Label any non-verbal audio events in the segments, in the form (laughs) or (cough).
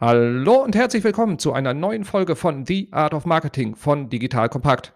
Hallo und herzlich willkommen zu einer neuen Folge von The Art of Marketing von Digital Kompakt.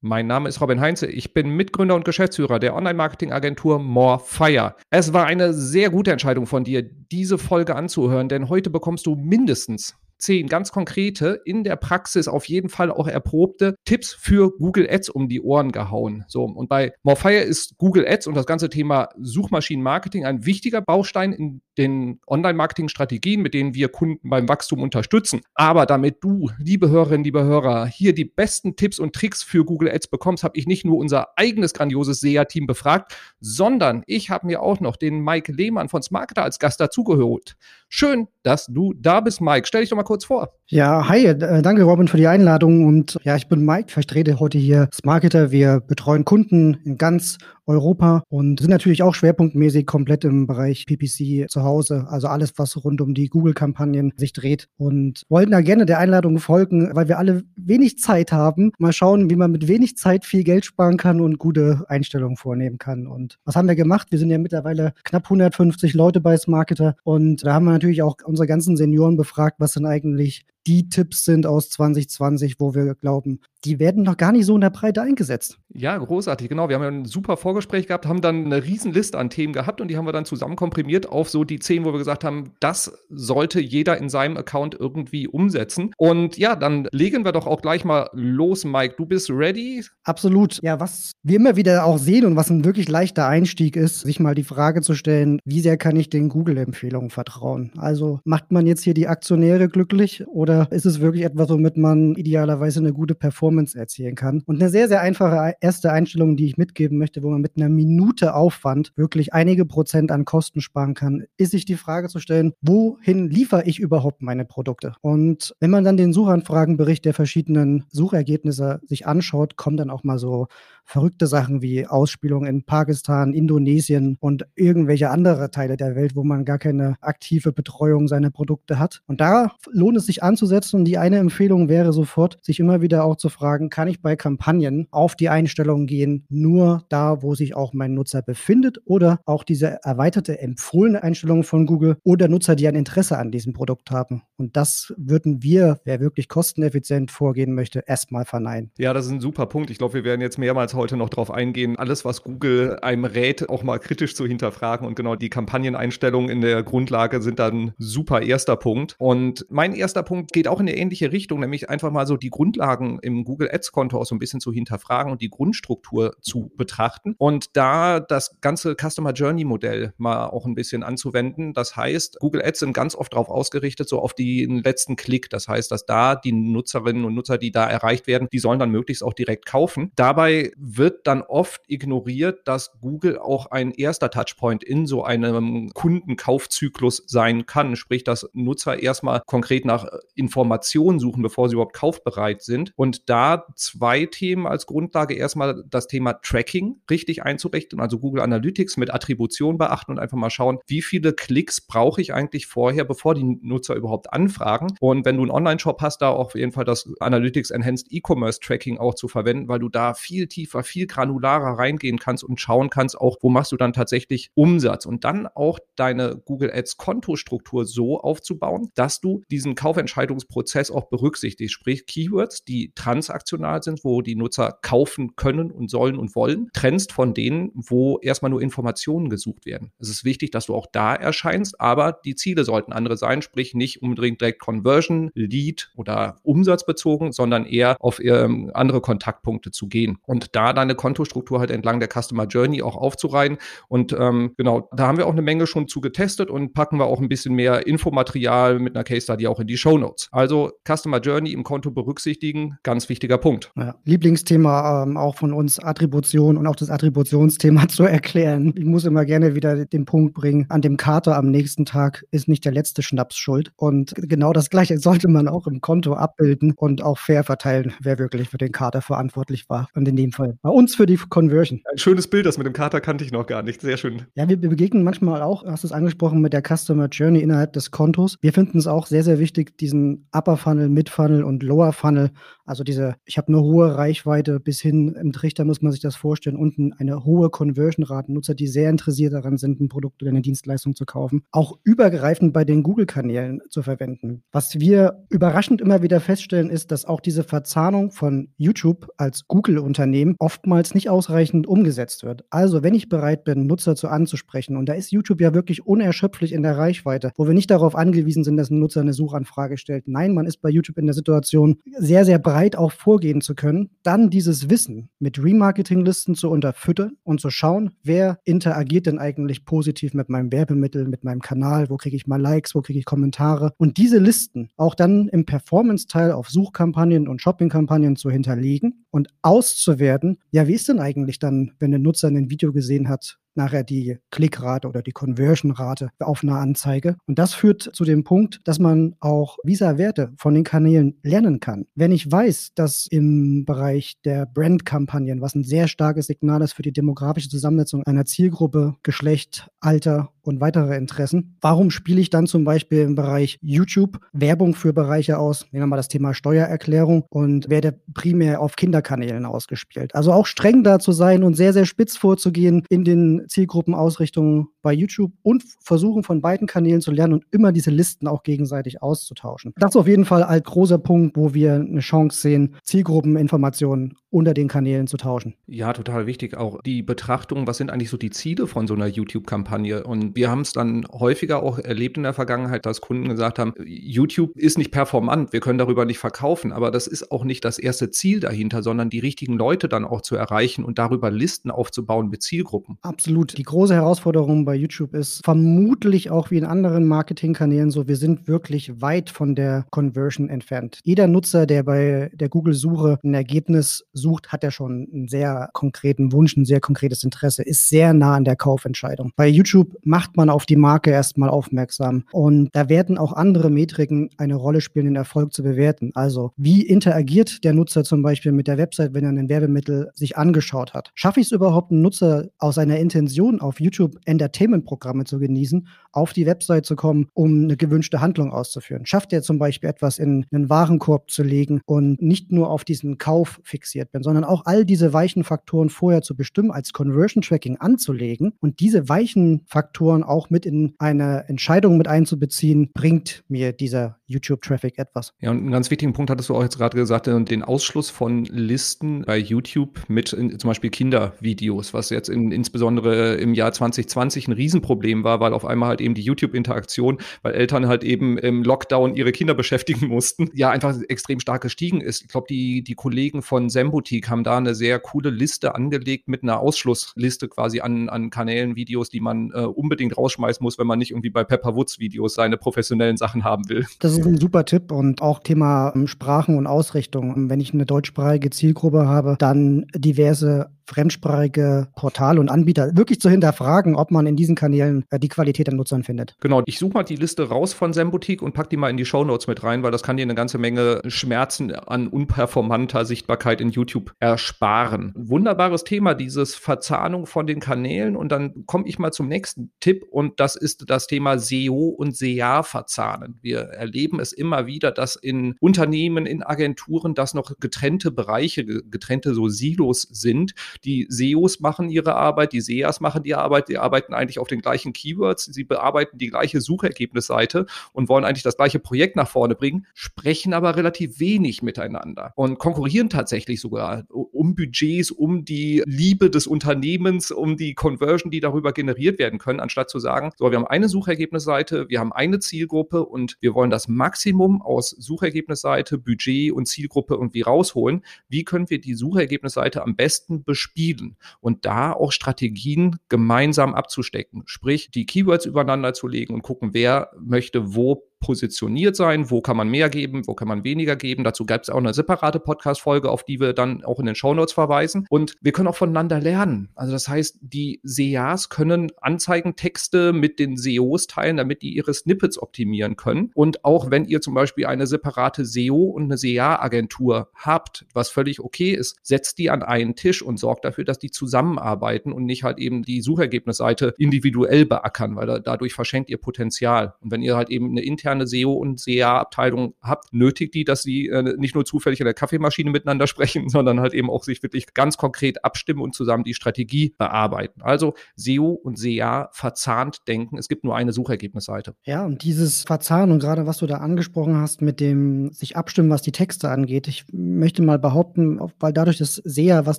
Mein Name ist Robin Heinze. Ich bin Mitgründer und Geschäftsführer der Online-Marketing-Agentur Morefire. Es war eine sehr gute Entscheidung von dir, diese Folge anzuhören, denn heute bekommst du mindestens zehn ganz konkrete, in der Praxis auf jeden Fall auch erprobte Tipps für Google Ads um die Ohren gehauen. So, und bei Morfire ist Google Ads und das ganze Thema Suchmaschinenmarketing ein wichtiger Baustein in den Online-Marketing-Strategien, mit denen wir Kunden beim Wachstum unterstützen. Aber damit du, liebe Hörerinnen, liebe Hörer, hier die besten Tipps und Tricks für Google Ads bekommst, habe ich nicht nur unser eigenes grandioses SEA-Team befragt, sondern ich habe mir auch noch den Mike Lehmann von Smarketer als Gast dazugehört. Schön, dass du da bist, Mike. Stell dich doch mal kurz vor. Ja, hi, äh, danke Robin für die Einladung und ja, ich bin Mike, vertrete heute hier Smarketer. Wir betreuen Kunden in ganz Europa und sind natürlich auch schwerpunktmäßig komplett im Bereich PPC zu Hause, also alles, was rund um die Google-Kampagnen sich dreht und wollten da gerne der Einladung folgen, weil wir alle wenig Zeit haben. Mal schauen, wie man mit wenig Zeit viel Geld sparen kann und gute Einstellungen vornehmen kann. Und was haben wir gemacht? Wir sind ja mittlerweile knapp 150 Leute bei Smarketer und da haben wir natürlich auch unsere ganzen Senioren befragt, was denn eigentlich die Tipps sind aus 2020, wo wir glauben, die werden noch gar nicht so in der Breite eingesetzt. Ja, großartig, genau. Wir haben ja ein super Vorgespräch gehabt, haben dann eine Riesenliste an Themen gehabt und die haben wir dann zusammen komprimiert auf so die zehn, wo wir gesagt haben, das sollte jeder in seinem Account irgendwie umsetzen. Und ja, dann legen wir doch auch gleich mal los, Mike. Du bist ready? Absolut. Ja, was wir immer wieder auch sehen und was ein wirklich leichter Einstieg ist, sich mal die Frage zu stellen, wie sehr kann ich den Google-Empfehlungen vertrauen? Also macht man jetzt hier die Aktionäre glücklich oder ist es wirklich etwas, womit man idealerweise eine gute Performance erzielen kann? Und eine sehr, sehr einfache erste Einstellung, die ich mitgeben möchte, wo man mit einer Minute Aufwand wirklich einige Prozent an Kosten sparen kann, ist sich die Frage zu stellen, wohin liefere ich überhaupt meine Produkte? Und wenn man dann den Suchanfragenbericht der verschiedenen Suchergebnisse sich anschaut, kommen dann auch mal so verrückte Sachen wie Ausspielungen in Pakistan, Indonesien und irgendwelche andere Teile der Welt, wo man gar keine aktive Betreuung seiner Produkte hat. Und da lohnt es sich anzusetzen. Und die eine Empfehlung wäre sofort, sich immer wieder auch zu fragen, kann ich bei Kampagnen auf die Einstellungen gehen, nur da, wo sich auch mein Nutzer befindet oder auch diese erweiterte empfohlene Einstellung von Google oder Nutzer, die ein Interesse an diesem Produkt haben. Und das würden wir, wer wirklich kosteneffizient vorgehen möchte, erstmal verneinen. Ja, das ist ein super Punkt. Ich glaube, wir werden jetzt mehrmals heute noch darauf eingehen, alles, was Google einem rät, auch mal kritisch zu hinterfragen. Und genau die Kampagneneinstellungen in der Grundlage sind dann super erster Punkt. Und mein erster Punkt geht auch in eine ähnliche Richtung, nämlich einfach mal so die Grundlagen im Google Ads-Konto auch so ein bisschen zu hinterfragen und die Grundstruktur zu betrachten. Und da das ganze Customer Journey-Modell mal auch ein bisschen anzuwenden. Das heißt, Google Ads sind ganz oft darauf ausgerichtet, so auf den letzten Klick. Das heißt, dass da die Nutzerinnen und Nutzer, die da erreicht werden, die sollen dann möglichst auch direkt kaufen. Dabei wird dann oft ignoriert, dass Google auch ein erster Touchpoint in so einem Kundenkaufzyklus sein kann. Sprich, dass Nutzer erstmal konkret nach Informationen suchen, bevor sie überhaupt kaufbereit sind. Und da zwei Themen als Grundlage. Erstmal das Thema Tracking richtig einzurichten, also Google Analytics mit Attribution beachten und einfach mal schauen, wie viele Klicks brauche ich eigentlich vorher, bevor die Nutzer überhaupt anfragen. Und wenn du einen Online-Shop hast, da auf jeden Fall das Analytics Enhanced E-Commerce Tracking auch zu verwenden, weil du da viel tiefer, viel granularer reingehen kannst und schauen kannst, auch wo machst du dann tatsächlich Umsatz und dann auch deine Google Ads Kontostruktur so aufzubauen, dass du diesen Kaufentscheidungsprozess auch berücksichtigst, sprich Keywords, die transaktional sind, wo die Nutzer kaufen können und sollen und wollen, trennst von denen, wo erstmal nur Informationen gesucht werden. Es ist wichtig, dass du auch da erscheinst, aber die Ziele sollten andere sein, sprich nicht unbedingt direkt Conversion, Lead oder Umsatz bezogen, sondern eher auf ähm, andere Kontaktpunkte zu gehen. Und da deine Kontostruktur halt entlang der Customer Journey auch aufzureihen. Und ähm, genau, da haben wir auch eine Menge schon zu getestet und packen wir auch ein bisschen mehr Infomaterial mit einer Case Study auch in die Show Notes. Also Customer Journey im Konto berücksichtigen, ganz wichtiger Punkt. Ja. Lieblingsthema ähm, auch von uns Attribution und auch das Attributionsthema (laughs) zu erklären. Ich muss immer gerne wieder den Punkt bringen, an dem Kater am nächsten Tag ist nicht der letzte Schnaps schuld. Und genau das Gleiche sollte man auch im Konto abbilden und auch fair verteilen, wer wirklich für den Kater verantwortlich war. Und in dem Fall bei uns für die Conversion. Ein schönes Bild, das mit dem Kater kannte ich noch gar nicht. Sehr schön. Ja, wir, begegnen manchmal auch, hast du es angesprochen, mit der Customer Journey innerhalb des Kontos. Wir finden es auch sehr, sehr wichtig, diesen Upper Funnel, Mid Funnel und Lower Funnel Also diese, ich habe eine hohe Reichweite bis hin im Trichter muss man sich das vorstellen, unten eine hohe Conversion-Rate, Nutzer, die sehr interessiert daran sind, ein Produkt oder eine Dienstleistung zu kaufen, auch übergreifend bei den Google-Kanälen zu verwenden. Was wir überraschend immer wieder feststellen, ist, dass auch diese Verzahnung von YouTube als Google-Unternehmen oftmals nicht ausreichend umgesetzt wird. Also wenn ich bereit bin, Nutzer zu anzusprechen, und da ist YouTube ja wirklich unerschöpflich in der Reichweite, wo wir nicht darauf angewiesen sind, dass ein Nutzer eine Suchanfrage stellt. Nein, man ist bei YouTube in der Situation, sehr, sehr breit auch vorgehen zu können, dann dieses Wissen mit Remarketing-Listen zu unterfüttern und zu schauen, wer interagiert denn eigentlich positiv mit meinem Werbemittel, mit meinem Kanal, wo kriege ich mal Likes, wo kriege ich Kommentare? Und diese Listen auch dann im Performance-Teil auf Suchkampagnen und Shopping-Kampagnen zu hinterlegen und auszuwerten, ja, wie ist denn eigentlich dann, wenn der Nutzer ein Video gesehen hat, nachher die Klickrate oder die Conversion-Rate auf einer Anzeige. Und das führt zu dem Punkt, dass man auch Visa-Werte von den Kanälen lernen kann. Wenn ich weiß, dass im Bereich der Brand-Kampagnen, was ein sehr starkes Signal ist für die demografische Zusammensetzung einer Zielgruppe, Geschlecht, Alter und weitere Interessen. Warum spiele ich dann zum Beispiel im Bereich YouTube Werbung für Bereiche aus? Nehmen wir mal das Thema Steuererklärung und werde primär auf Kinderkanälen ausgespielt. Also auch streng da zu sein und sehr, sehr spitz vorzugehen in den Zielgruppenausrichtungen bei YouTube und versuchen von beiden Kanälen zu lernen und immer diese Listen auch gegenseitig auszutauschen. Das ist auf jeden Fall ein großer Punkt, wo wir eine Chance sehen, Zielgruppeninformationen unter den Kanälen zu tauschen. Ja, total wichtig. Auch die Betrachtung, was sind eigentlich so die Ziele von so einer YouTube-Kampagne? Und wir haben es dann häufiger auch erlebt in der Vergangenheit, dass Kunden gesagt haben, YouTube ist nicht performant, wir können darüber nicht verkaufen, aber das ist auch nicht das erste Ziel dahinter, sondern die richtigen Leute dann auch zu erreichen und darüber Listen aufzubauen mit Zielgruppen. Absolut. Die große Herausforderung bei YouTube ist vermutlich auch wie in anderen Marketingkanälen so, wir sind wirklich weit von der Conversion entfernt. Jeder Nutzer, der bei der Google-Suche ein Ergebnis sucht, hat er schon einen sehr konkreten Wunsch, ein sehr konkretes Interesse, ist sehr nah an der Kaufentscheidung. Bei YouTube macht man auf die Marke erstmal aufmerksam und da werden auch andere Metriken eine Rolle spielen, den Erfolg zu bewerten. Also wie interagiert der Nutzer zum Beispiel mit der Website, wenn er ein Werbemittel sich angeschaut hat? Schaffe ich es überhaupt, einen Nutzer aus einer Intention auf YouTube Entertainment-Programme zu genießen, auf die Website zu kommen, um eine gewünschte Handlung auszuführen? Schafft er zum Beispiel etwas in einen Warenkorb zu legen und nicht nur auf diesen Kauf fixiert bin, sondern auch all diese weichen Faktoren vorher zu bestimmen, als Conversion Tracking anzulegen und diese weichen Faktoren auch mit in eine Entscheidung mit einzubeziehen, bringt mir dieser YouTube-Traffic etwas. Ja, und einen ganz wichtigen Punkt hattest du auch jetzt gerade gesagt, äh, den Ausschluss von Listen bei YouTube mit in, zum Beispiel Kindervideos, was jetzt in, insbesondere im Jahr 2020 ein Riesenproblem war, weil auf einmal halt eben die YouTube-Interaktion, weil Eltern halt eben im Lockdown ihre Kinder beschäftigen (laughs) mussten, ja einfach extrem stark gestiegen ist. Ich glaube, die, die Kollegen von Sembutik haben da eine sehr coole Liste angelegt mit einer Ausschlussliste quasi an, an Kanälen, Videos, die man äh, unbedingt rausschmeißen muss, wenn man nicht irgendwie bei Pepper Woods Videos seine professionellen Sachen haben will. Das ist ein super Tipp und auch Thema ähm, Sprachen und Ausrichtung. Wenn ich eine deutschsprachige Zielgruppe habe, dann diverse fremdsprachige Portale und Anbieter wirklich zu hinterfragen, ob man in diesen Kanälen äh, die Qualität an Nutzern findet. Genau, ich suche mal die Liste raus von Zenboutique und pack die mal in die Show Notes mit rein, weil das kann dir eine ganze Menge Schmerzen an unperformanter Sichtbarkeit in YouTube ersparen. Wunderbares Thema, dieses Verzahnung von den Kanälen und dann komme ich mal zum nächsten Tipp und das ist das Thema SEO und SEA verzahnen. Wir erleben es immer wieder, dass in Unternehmen, in Agenturen, dass noch getrennte Bereiche, getrennte so Silos sind, die SEOs machen ihre Arbeit, die SEAs machen die Arbeit, die arbeiten eigentlich auf den gleichen Keywords, sie bearbeiten die gleiche Suchergebnisseite und wollen eigentlich das gleiche Projekt nach vorne bringen, sprechen aber relativ wenig miteinander und konkurrieren tatsächlich sogar um Budgets, um die Liebe des Unternehmens, um die Conversion, die darüber generiert werden können, anstatt zu sagen, so, wir haben eine Suchergebnisseite, wir haben eine Zielgruppe und wir wollen das Maximum aus Suchergebnisseite, Budget und Zielgruppe irgendwie rausholen. Wie können wir die Suchergebnisseite am besten bespielen? Bespielen und da auch Strategien gemeinsam abzustecken, sprich die Keywords übereinander zu legen und gucken, wer möchte wo positioniert sein, wo kann man mehr geben, wo kann man weniger geben. Dazu gab es auch eine separate Podcast-Folge, auf die wir dann auch in den Shownotes verweisen. Und wir können auch voneinander lernen. Also das heißt, die SEAs können Anzeigentexte mit den SEOs teilen, damit die ihre Snippets optimieren können. Und auch wenn ihr zum Beispiel eine separate SEO und eine SEA-Agentur habt, was völlig okay ist, setzt die an einen Tisch und sorgt dafür, dass die zusammenarbeiten und nicht halt eben die Suchergebnisseite individuell beackern, weil dadurch verschenkt ihr Potenzial. Und wenn ihr halt eben eine interne interne SEO und SEA-Abteilung habt, nötigt die, dass sie äh, nicht nur zufällig in der Kaffeemaschine miteinander (laughs) sprechen, sondern halt eben auch sich wirklich ganz konkret abstimmen und zusammen die Strategie bearbeiten. Also SEO und SEA verzahnt denken. Es gibt nur eine Suchergebnisseite. Ja, und dieses Verzahnen und gerade was du da angesprochen hast mit dem sich abstimmen, was die Texte angeht. Ich möchte mal behaupten, weil dadurch, dass SEA, was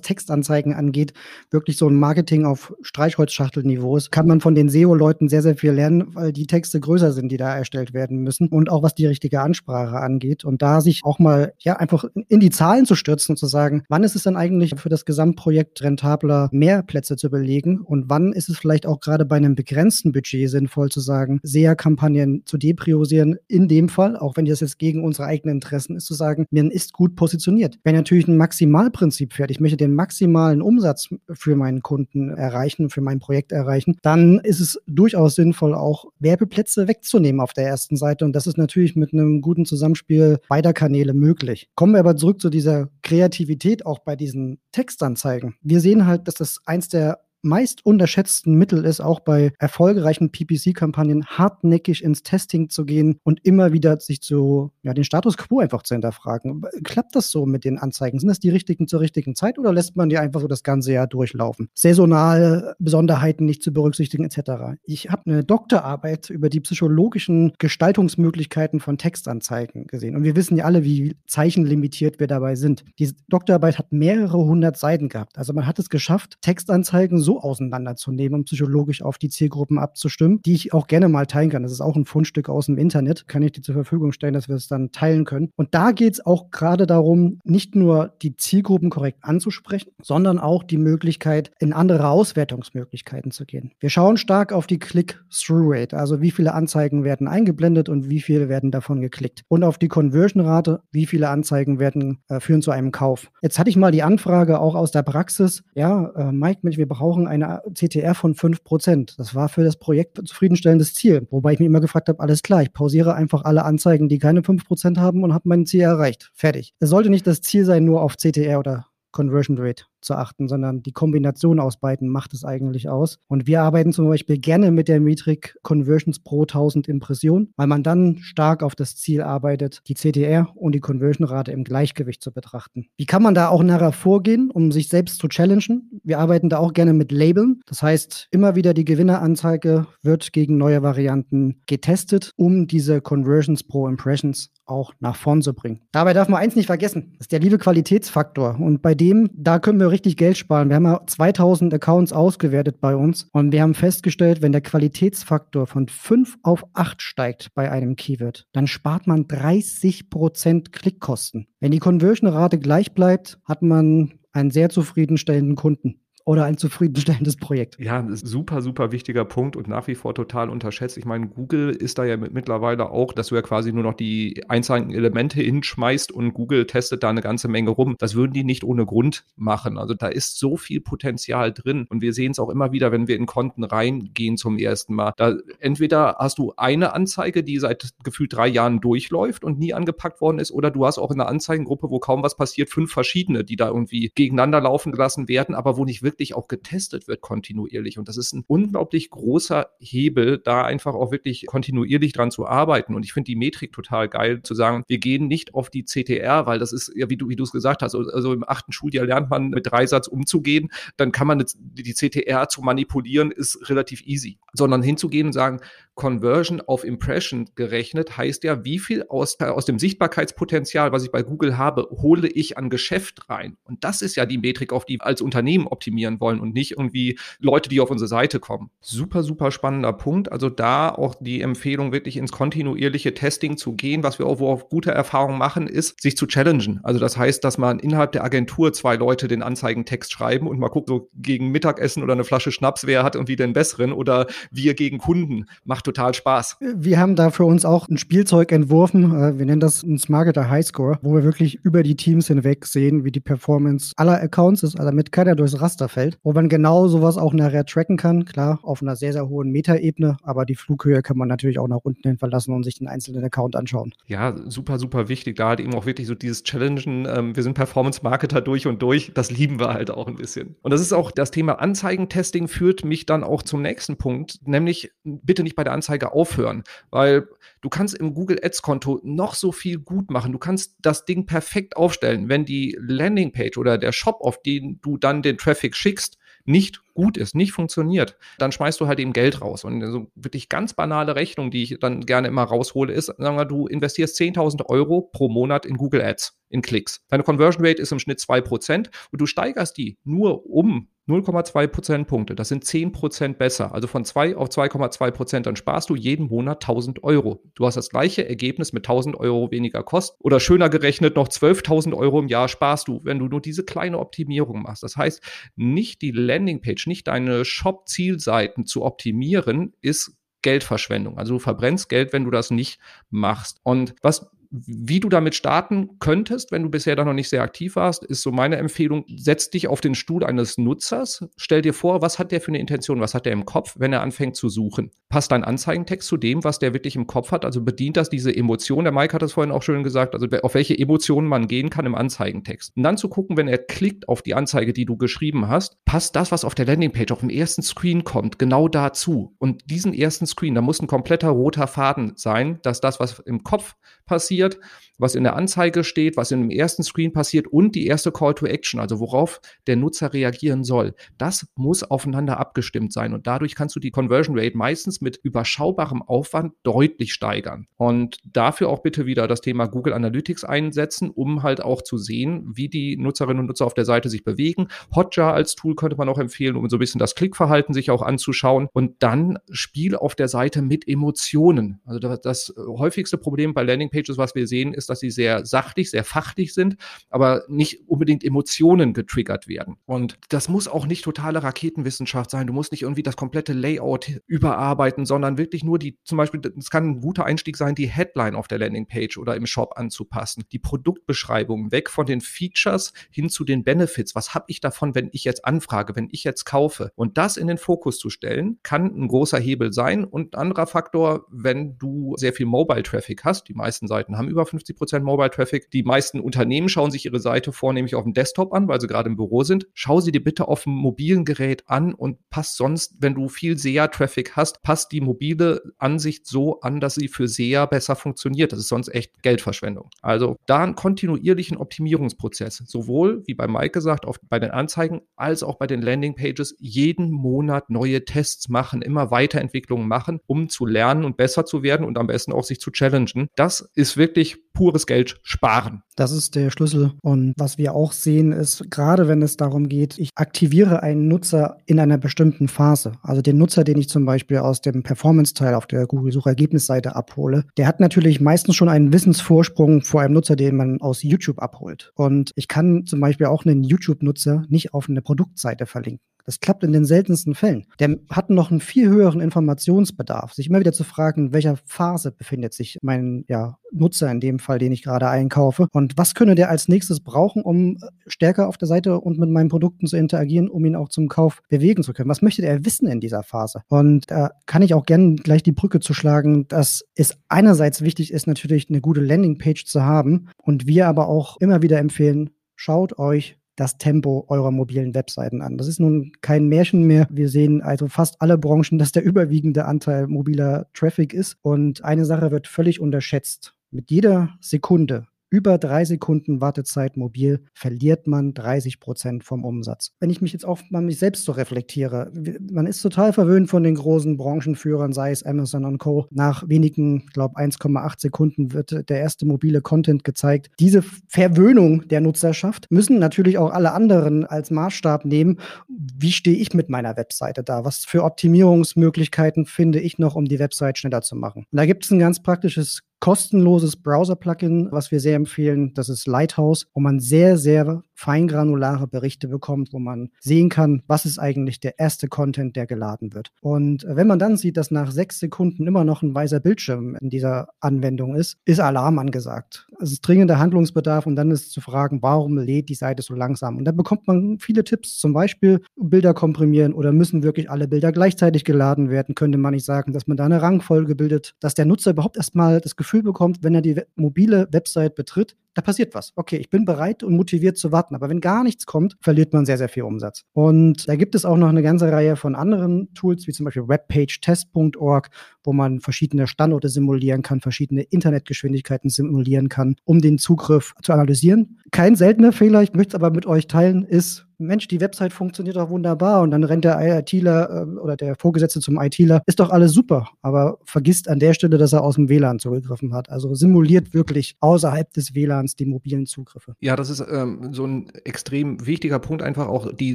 Textanzeigen angeht, wirklich so ein Marketing auf Streichholzschachtelniveau ist, kann man von den SEO-Leuten sehr, sehr viel lernen, weil die Texte größer sind, die da erstellt werden müssen und auch was die richtige Ansprache angeht. Und da sich auch mal, ja, einfach in die Zahlen zu stürzen und zu sagen, wann ist es denn eigentlich für das Gesamtprojekt rentabler, mehr Plätze zu belegen und wann ist es vielleicht auch gerade bei einem begrenzten Budget sinnvoll zu sagen, SEA-Kampagnen zu depriorisieren, in dem Fall, auch wenn das jetzt gegen unsere eigenen Interessen ist, zu sagen, man ist gut positioniert. Wenn natürlich ein Maximalprinzip fährt, ich möchte den maximalen Umsatz für meinen Kunden erreichen, für mein Projekt erreichen, dann ist es durchaus sinnvoll, auch Werbeplätze wegzunehmen auf der ersten Seite. Und das ist natürlich mit einem guten Zusammenspiel beider Kanäle möglich. Kommen wir aber zurück zu dieser Kreativität auch bei diesen Textanzeigen. Wir sehen halt, dass das eins der meist unterschätzten Mittel ist, auch bei erfolgreichen PPC-Kampagnen hartnäckig ins Testing zu gehen und immer wieder sich zu, ja, den Status quo einfach zu hinterfragen. Klappt das so mit den Anzeigen? Sind das die richtigen zur richtigen Zeit oder lässt man die einfach so das ganze Jahr durchlaufen? Saisonale Besonderheiten nicht zu berücksichtigen, etc. Ich habe eine Doktorarbeit über die psychologischen Gestaltungsmöglichkeiten von Textanzeigen gesehen. Und wir wissen ja alle, wie zeichenlimitiert wir dabei sind. Die Doktorarbeit hat mehrere hundert Seiten gehabt. Also man hat es geschafft, Textanzeigen so so auseinanderzunehmen und psychologisch auf die Zielgruppen abzustimmen, die ich auch gerne mal teilen kann. Das ist auch ein Fundstück aus dem Internet, kann ich dir zur Verfügung stellen, dass wir es dann teilen können. Und da geht es auch gerade darum, nicht nur die Zielgruppen korrekt anzusprechen, sondern auch die Möglichkeit, in andere Auswertungsmöglichkeiten zu gehen. Wir schauen stark auf die Click-Through-Rate, also wie viele Anzeigen werden eingeblendet und wie viele werden davon geklickt. Und auf die Conversion-Rate, wie viele Anzeigen werden äh, führen zu einem Kauf. Jetzt hatte ich mal die Anfrage auch aus der Praxis, ja, äh, Mike, Mensch, wir brauchen brauchen eine CTR von 5%. Das war für das Projekt ein zufriedenstellendes Ziel. Wobei ich mich immer gefragt habe, alles klar, ich pausiere einfach alle Anzeigen, die keine 5% haben und habe mein Ziel erreicht. Fertig. Es sollte nicht das Ziel sein, nur auf CTR oder Conversion Rate zu achten, sondern die Kombination aus beiden macht es eigentlich aus. Und wir arbeiten zum Beispiel gerne mit der Metrik Conversions pro 1000 Impressionen, weil man dann stark auf das Ziel arbeitet, die CTR und die Conversion-Rate im Gleichgewicht zu betrachten. Wie kann man da auch nachher vorgehen, um sich selbst zu challengen? Wir arbeiten da auch gerne mit Labeln. Das heißt, immer wieder die Gewinneranzeige wird gegen neue Varianten getestet, um diese Conversions pro Impressions auch nach vorn zu bringen. Dabei darf man eins nicht vergessen, das ist der liebe Qualitätsfaktor. Und bei dem, da können wir richtig Geld sparen. Wir haben ja 2000 Accounts ausgewertet bei uns und wir haben festgestellt, wenn der Qualitätsfaktor von 5 auf 8 steigt bei einem Keyword, dann spart man 30% Klickkosten. Wenn die Conversion-Rate gleich bleibt, hat man einen sehr zufriedenstellenden Kunden oder ein zufriedenstellendes Projekt. Ja, super, super wichtiger Punkt und nach wie vor total unterschätzt. Ich meine, Google ist da ja mittlerweile auch, dass du ja quasi nur noch die einzelnen Elemente hinschmeißt und Google testet da eine ganze Menge rum. Das würden die nicht ohne Grund machen. Also da ist so viel Potenzial drin und wir sehen es auch immer wieder, wenn wir in Konten reingehen zum ersten Mal. Da entweder hast du eine Anzeige, die seit gefühlt drei Jahren durchläuft und nie angepackt worden ist, oder du hast auch in einer Anzeigengruppe, wo kaum was passiert, fünf verschiedene, die da irgendwie gegeneinander laufen gelassen werden, aber wo nicht wirklich wirklich auch getestet wird kontinuierlich. Und das ist ein unglaublich großer Hebel, da einfach auch wirklich kontinuierlich dran zu arbeiten. Und ich finde die Metrik total geil, zu sagen, wir gehen nicht auf die CTR, weil das ist ja, wie du, wie du es gesagt hast, also im achten Schuljahr lernt man mit Dreisatz umzugehen, dann kann man die CTR zu manipulieren, ist relativ easy. Sondern hinzugehen und sagen, Conversion auf Impression gerechnet, heißt ja, wie viel aus, aus dem Sichtbarkeitspotenzial, was ich bei Google habe, hole ich an Geschäft rein. Und das ist ja die Metrik, auf die wir als Unternehmen optimieren wollen und nicht irgendwie Leute, die auf unsere Seite kommen. Super, super spannender Punkt. Also da auch die Empfehlung, wirklich ins kontinuierliche Testing zu gehen. Was wir auch, wo auch gute Erfahrungen machen, ist, sich zu challengen. Also das heißt, dass man innerhalb der Agentur zwei Leute den Anzeigentext schreiben und mal guckt, so gegen Mittagessen oder eine Flasche Schnaps, wer hat irgendwie den besseren oder wir gegen Kunden. Macht total Spaß. Wir haben da für uns auch ein Spielzeug entworfen. Äh, wir nennen das ein Smarketer Highscore, wo wir wirklich über die Teams hinweg sehen, wie die Performance aller Accounts ist, also damit keiner durchs Raster fällt, wo man genau sowas auch nachher tracken kann. Klar, auf einer sehr, sehr hohen Metaebene, aber die Flughöhe kann man natürlich auch nach unten hin verlassen und sich den einzelnen Account anschauen. Ja, super, super wichtig. Da halt eben auch wirklich so dieses Challengen. Ähm, wir sind Performance-Marketer durch und durch. Das lieben wir halt auch ein bisschen. Und das ist auch das Thema Anzeigentesting führt mich dann auch zum nächsten Punkt Punkt, nämlich bitte nicht bei der Anzeige aufhören, weil du kannst im Google Ads Konto noch so viel gut machen. Du kannst das Ding perfekt aufstellen. Wenn die Landingpage oder der Shop, auf den du dann den Traffic schickst, nicht gut ist, nicht funktioniert, dann schmeißt du halt eben Geld raus. Und so wirklich ganz banale Rechnung, die ich dann gerne immer raushole, ist, sagen wir, du investierst 10.000 Euro pro Monat in Google Ads, in Klicks. Deine Conversion Rate ist im Schnitt 2% und du steigerst die nur um 0,2 Prozentpunkte. Das sind 10 Prozent besser. Also von 2 auf 2,2 Prozent. Dann sparst du jeden Monat 1000 Euro. Du hast das gleiche Ergebnis mit 1000 Euro weniger Kosten. Oder schöner gerechnet, noch 12.000 Euro im Jahr sparst du, wenn du nur diese kleine Optimierung machst. Das heißt, nicht die Landingpage, nicht deine Shop-Zielseiten zu optimieren, ist Geldverschwendung. Also du verbrennst Geld, wenn du das nicht machst. Und was wie du damit starten könntest, wenn du bisher da noch nicht sehr aktiv warst, ist so meine Empfehlung, setz dich auf den Stuhl eines Nutzers, stell dir vor, was hat der für eine Intention, was hat der im Kopf, wenn er anfängt zu suchen. Passt dein Anzeigentext zu dem, was der wirklich im Kopf hat, also bedient das diese Emotion, der Mike hat das vorhin auch schön gesagt, also auf welche Emotionen man gehen kann im Anzeigentext. Und dann zu gucken, wenn er klickt auf die Anzeige, die du geschrieben hast, passt das, was auf der Landingpage auf dem ersten Screen kommt, genau dazu. Und diesen ersten Screen, da muss ein kompletter roter Faden sein, dass das, was im Kopf passiert, passiert, was in der Anzeige steht, was in dem ersten Screen passiert und die erste Call to Action, also worauf der Nutzer reagieren soll. Das muss aufeinander abgestimmt sein und dadurch kannst du die Conversion Rate meistens mit überschaubarem Aufwand deutlich steigern. Und dafür auch bitte wieder das Thema Google Analytics einsetzen, um halt auch zu sehen, wie die Nutzerinnen und Nutzer auf der Seite sich bewegen. Hotjar als Tool könnte man auch empfehlen, um so ein bisschen das Klickverhalten sich auch anzuschauen und dann Spiel auf der Seite mit Emotionen. Also das, das häufigste Problem bei Landingpages, was wir sehen, ist, dass sie sehr sachlich, sehr fachlich sind, aber nicht unbedingt Emotionen getriggert werden. Und das muss auch nicht totale Raketenwissenschaft sein. Du musst nicht irgendwie das komplette Layout überarbeiten, sondern wirklich nur die, zum Beispiel, es kann ein guter Einstieg sein, die Headline auf der Landingpage oder im Shop anzupassen, die Produktbeschreibung weg von den Features hin zu den Benefits. Was habe ich davon, wenn ich jetzt anfrage, wenn ich jetzt kaufe? Und das in den Fokus zu stellen, kann ein großer Hebel sein. Und ein anderer Faktor, wenn du sehr viel Mobile Traffic hast, die meisten Seiten haben über 50 Prozent Mobile Traffic. Die meisten Unternehmen schauen sich ihre Seite vornehmlich auf dem Desktop an, weil sie gerade im Büro sind. Schau sie dir bitte auf dem mobilen Gerät an und passt sonst, wenn du viel SEA-Traffic hast, passt die mobile Ansicht so an, dass sie für SEA besser funktioniert. Das ist sonst echt Geldverschwendung. Also da einen kontinuierlichen Optimierungsprozess, sowohl wie bei Mike gesagt, auf, bei den Anzeigen als auch bei den Landingpages jeden Monat neue Tests machen, immer Weiterentwicklungen machen, um zu lernen und besser zu werden und am besten auch sich zu challengen. Das ist wirklich pures Geld sparen. Das ist der Schlüssel. Und was wir auch sehen, ist, gerade wenn es darum geht, ich aktiviere einen Nutzer in einer bestimmten Phase. Also den Nutzer, den ich zum Beispiel aus dem Performance-Teil auf der Google-Suchergebnisseite abhole, der hat natürlich meistens schon einen Wissensvorsprung vor einem Nutzer, den man aus YouTube abholt. Und ich kann zum Beispiel auch einen YouTube-Nutzer nicht auf eine Produktseite verlinken. Das klappt in den seltensten Fällen. Der hat noch einen viel höheren Informationsbedarf, sich immer wieder zu fragen, in welcher Phase befindet sich mein ja, Nutzer in dem Fall, den ich gerade einkaufe und was könnte der als nächstes brauchen, um stärker auf der Seite und mit meinen Produkten zu interagieren, um ihn auch zum Kauf bewegen zu können. Was möchte er wissen in dieser Phase? Und da kann ich auch gerne gleich die Brücke zu schlagen, dass es einerseits wichtig ist, natürlich eine gute Landingpage zu haben und wir aber auch immer wieder empfehlen, schaut euch das Tempo eurer mobilen Webseiten an. Das ist nun kein Märchen mehr. Wir sehen also fast alle Branchen, (laughs) dass der überwiegende Anteil mobiler Traffic ist. Und eine Sache wird völlig unterschätzt. Mit jeder Sekunde, über drei Sekunden Wartezeit mobil verliert man 30 Prozent vom Umsatz. Wenn ich mich jetzt auch mal mich selbst so reflektiere, man ist total verwöhnt von den großen Branchenführern, sei es Amazon und Co. Nach wenigen, glaube 1,8 Sekunden wird der erste mobile Content gezeigt. Diese Verwöhnung der Nutzerschaft müssen natürlich auch alle anderen als Maßstab nehmen. Wie stehe ich mit meiner Webseite da? Was für Optimierungsmöglichkeiten finde ich noch, um die Website schneller zu machen? Und da gibt es ein ganz praktisches kostenloses Browser-Plugin, was wir sehr empfehlen. Das ist Lighthouse, wo man sehr, sehr feingranulare Berichte bekommt, wo man sehen kann, was ist eigentlich der erste Content, der geladen wird. Und wenn man dann sieht, dass nach sechs Sekunden immer noch ein weißer Bildschirm in dieser Anwendung ist, ist Alarm angesagt. Es ist dringender Handlungsbedarf und dann ist zu fragen, warum lädt die Seite so langsam? Und dann bekommt man viele Tipps, zum Beispiel Bilder komprimieren oder müssen wirklich alle Bilder gleichzeitig geladen werden? Könnte man nicht sagen, dass man da eine Rangfolge bildet, dass der Nutzer überhaupt erstmal das Gefühl bekommt, wenn er die mobile Website betritt, da passiert was. Okay, ich bin bereit und motiviert zu warten. Aber wenn gar nichts kommt, verliert man sehr, sehr viel Umsatz. Und da gibt es auch noch eine ganze Reihe von anderen Tools, wie zum Beispiel webpagetest.org, wo man verschiedene Standorte simulieren kann, verschiedene Internetgeschwindigkeiten simulieren kann, um den Zugriff zu analysieren. Kein seltener Fehler, ich möchte es aber mit euch teilen, ist, Mensch, die Website funktioniert doch wunderbar und dann rennt der ITler äh, oder der Vorgesetzte zum ITler, ist doch alles super, aber vergisst an der Stelle, dass er aus dem WLAN zugegriffen hat. Also simuliert wirklich außerhalb des WLANs die mobilen Zugriffe. Ja, das ist ähm, so ein extrem wichtiger Punkt. Einfach auch die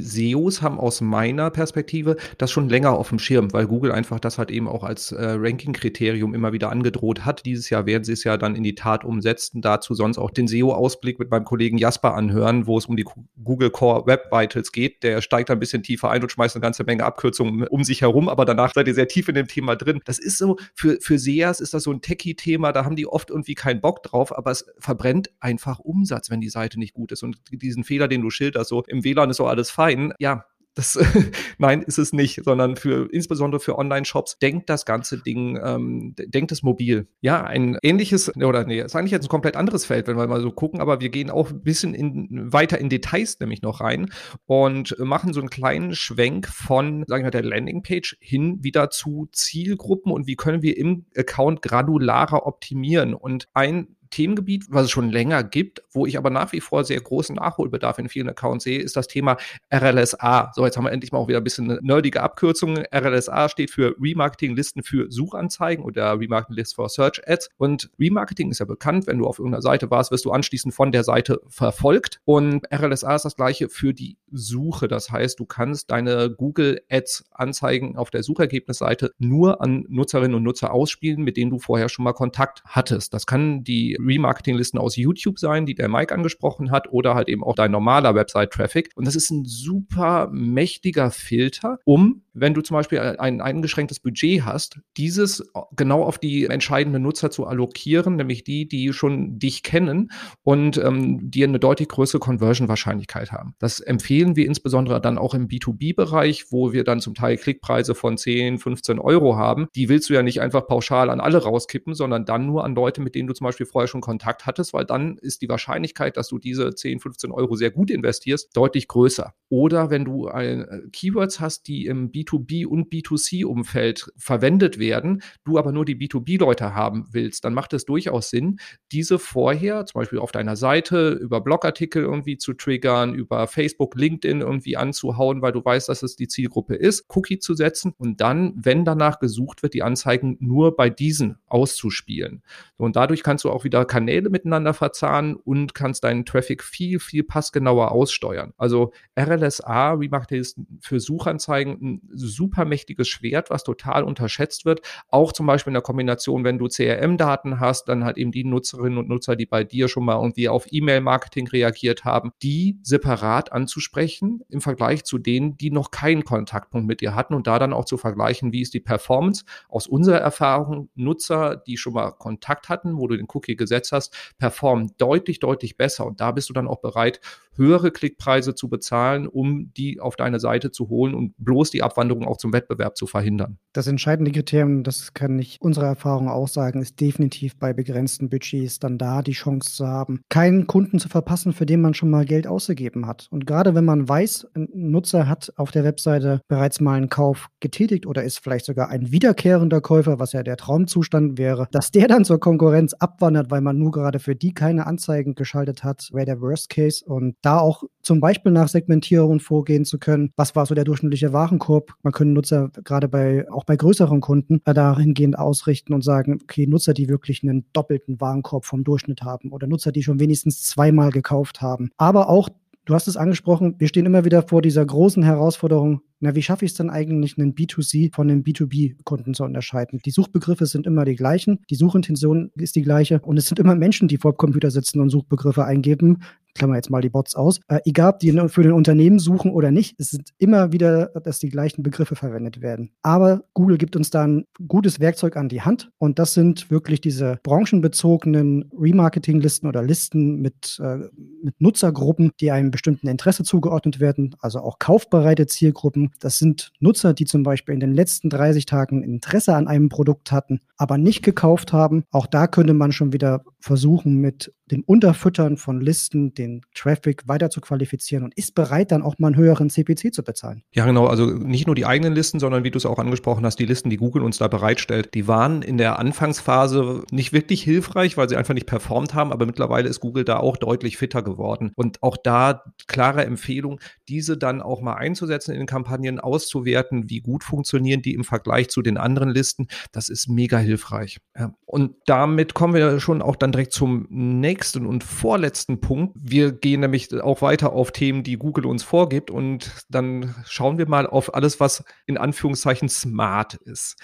SEOs haben aus meiner Perspektive das schon länger auf dem Schirm, weil Google einfach das halt eben auch als äh, Ranking-Kriterium immer wieder angedroht hat. Dieses Jahr werden sie es ja dann in die Tat umsetzen. Dazu sonst auch den SEO-Ausblick mit meinem Kollegen Jasper anhören, wo es um die Google Core Web Vitals geht. Der steigt ein bisschen tiefer ein und schmeißt eine ganze Menge Abkürzungen um sich herum, aber danach seid ihr sehr tief in dem Thema drin. Das ist so, für, für SEAs ist das so ein Techie-Thema, da haben die oft irgendwie keinen Bock drauf, aber es verbrennt einfach Umsatz, wenn die Seite nicht gut ist. Und diesen Fehler, den du schilderst, so im WLAN ist so alles fein, ja, das, (laughs) nein, ist es nicht, sondern für, insbesondere für Online-Shops, denkt das ganze Ding, ähm, denkt es mobil. Ja, ein ähnliches, oder nee, ist eigentlich jetzt ein komplett anderes Feld, wenn wir mal so gucken, aber wir gehen auch ein bisschen in, weiter in Details nämlich noch rein und machen so einen kleinen Schwenk von, sagen wir, der Landingpage hin wieder zu Zielgruppen und wie können wir im Account granularer optimieren. Und ein Themengebiet, was es schon länger gibt, wo ich aber nach wie vor sehr großen Nachholbedarf in vielen Accounts sehe, ist das Thema RLSA. So, jetzt haben wir endlich mal auch wieder ein bisschen nerdige Abkürzung. RLSA steht für Remarketing-Listen für Suchanzeigen oder Remarketing List for Search Ads. Und Remarketing ist ja bekannt, wenn du auf irgendeiner Seite warst, wirst du anschließend von der Seite verfolgt. Und RLSA ist das gleiche für die Suche. Das heißt, du kannst deine Google Ads Anzeigen auf der Suchergebnisseite nur an Nutzerinnen und Nutzer ausspielen, mit denen du vorher schon mal Kontakt hattest. Das kann die Remarketing-Listen aus YouTube sein, die der Mike angesprochen hat, oder halt eben auch dein normaler Website-Traffic. Und das ist ein super mächtiger Filter, um, wenn du zum Beispiel ein eingeschränktes Budget hast, dieses genau auf die entscheidenden Nutzer zu allokieren, nämlich die, die schon dich kennen und ähm, die eine deutlich größere Conversion-Wahrscheinlichkeit haben. Das empfehlen wir insbesondere dann auch im B2B-Bereich, wo wir dann zum Teil Klickpreise von 10, 15 Euro haben. Die willst du ja nicht einfach pauschal an alle rauskippen, sondern dann nur an Leute, mit denen du zum Beispiel vorher schon Kontakt hattest, weil dann ist die Wahrscheinlichkeit, dass du diese 10, 15 Euro sehr gut investierst, deutlich größer. Oder wenn du äh, Keywords hast, die im B2B und B2C-Umfeld verwendet werden, du aber nur die B2B-Leute haben willst, dann macht es durchaus Sinn, diese vorher zum Beispiel auf deiner Seite über Blogartikel irgendwie zu triggern, über Facebook, LinkedIn irgendwie anzuhauen, weil du weißt, dass es die Zielgruppe ist, Cookie zu setzen und dann, wenn danach gesucht wird, die Anzeigen nur bei diesen auszuspielen. und dadurch kannst du auch wieder Kanäle miteinander verzahnen und kannst deinen Traffic viel, viel passgenauer aussteuern. Also RLSA, Remarketing ist für Suchanzeigen ein super mächtiges Schwert, was total unterschätzt wird. Auch zum Beispiel in der Kombination, wenn du CRM-Daten hast, dann halt eben die Nutzerinnen und Nutzer, die bei dir schon mal irgendwie auf E-Mail-Marketing reagiert haben, die separat anzusprechen im Vergleich zu denen, die noch keinen Kontaktpunkt mit dir hatten und da dann auch zu vergleichen, wie ist die Performance aus unserer Erfahrung, Nutzer, die schon mal Kontakt hatten, wo du den Cookie gesetzt hast, performen deutlich, deutlich besser. Und da bist du dann auch bereit, höhere Klickpreise zu bezahlen, um die auf deine Seite zu holen und bloß die Abwanderung auch zum Wettbewerb zu verhindern. Das entscheidende Kriterium, das kann ich unserer Erfahrung auch sagen, ist definitiv bei begrenzten Budgets dann da die Chance zu haben, keinen Kunden zu verpassen, für den man schon mal Geld ausgegeben hat. Und gerade wenn man weiß, ein Nutzer hat auf der Webseite bereits mal einen Kauf getätigt oder ist vielleicht sogar ein wiederkehrender Käufer, was ja der Traumzustand wäre, dass der dann zur Konkurrenz abwandert, weil man nur gerade für die keine Anzeigen geschaltet hat, wäre der Worst Case. Und da auch zum Beispiel nach Segmentierung vorgehen zu können, was war so der durchschnittliche Warenkorb. Man können Nutzer gerade bei, auch bei größeren Kunden äh, dahingehend ausrichten und sagen, okay, Nutzer, die wirklich einen doppelten Warenkorb vom Durchschnitt haben oder Nutzer, die schon wenigstens zweimal gekauft haben. Aber auch Du hast es angesprochen, wir stehen immer wieder vor dieser großen Herausforderung, na, wie schaffe ich es denn eigentlich, einen B2C von einem B2B-Kunden zu unterscheiden? Die Suchbegriffe sind immer die gleichen, die Suchintention ist die gleiche und es sind immer Menschen, die vor dem Computer sitzen und Suchbegriffe eingeben. Klammer jetzt mal die Bots aus, äh, egal ob die für den Unternehmen suchen oder nicht, es sind immer wieder, dass die gleichen Begriffe verwendet werden. Aber Google gibt uns da ein gutes Werkzeug an die Hand und das sind wirklich diese branchenbezogenen Remarketing-Listen oder Listen mit, äh, mit Nutzergruppen, die einem bestimmten Interesse zugeordnet werden, also auch kaufbereite Zielgruppen. Das sind Nutzer, die zum Beispiel in den letzten 30 Tagen Interesse an einem Produkt hatten, aber nicht gekauft haben. Auch da könnte man schon wieder versuchen, mit dem Unterfüttern von Listen den Traffic weiter zu qualifizieren und ist bereit, dann auch mal einen höheren CPC zu bezahlen. Ja, genau. Also nicht nur die eigenen Listen, sondern wie du es auch angesprochen hast, die Listen, die Google uns da bereitstellt, die waren in der Anfangsphase nicht wirklich hilfreich, weil sie einfach nicht performt haben. Aber mittlerweile ist Google da auch deutlich fitter geworden. Und auch da klare Empfehlung, diese dann auch mal einzusetzen in den Kampagnen, auszuwerten, wie gut funktionieren die im Vergleich zu den anderen Listen. Das ist mega hilfreich. Ja. Und damit kommen wir schon auch dann direkt zum nächsten und vorletzten Punkt. Wir gehen nämlich auch weiter auf Themen, die Google uns vorgibt und dann schauen wir mal auf alles, was in Anführungszeichen smart ist.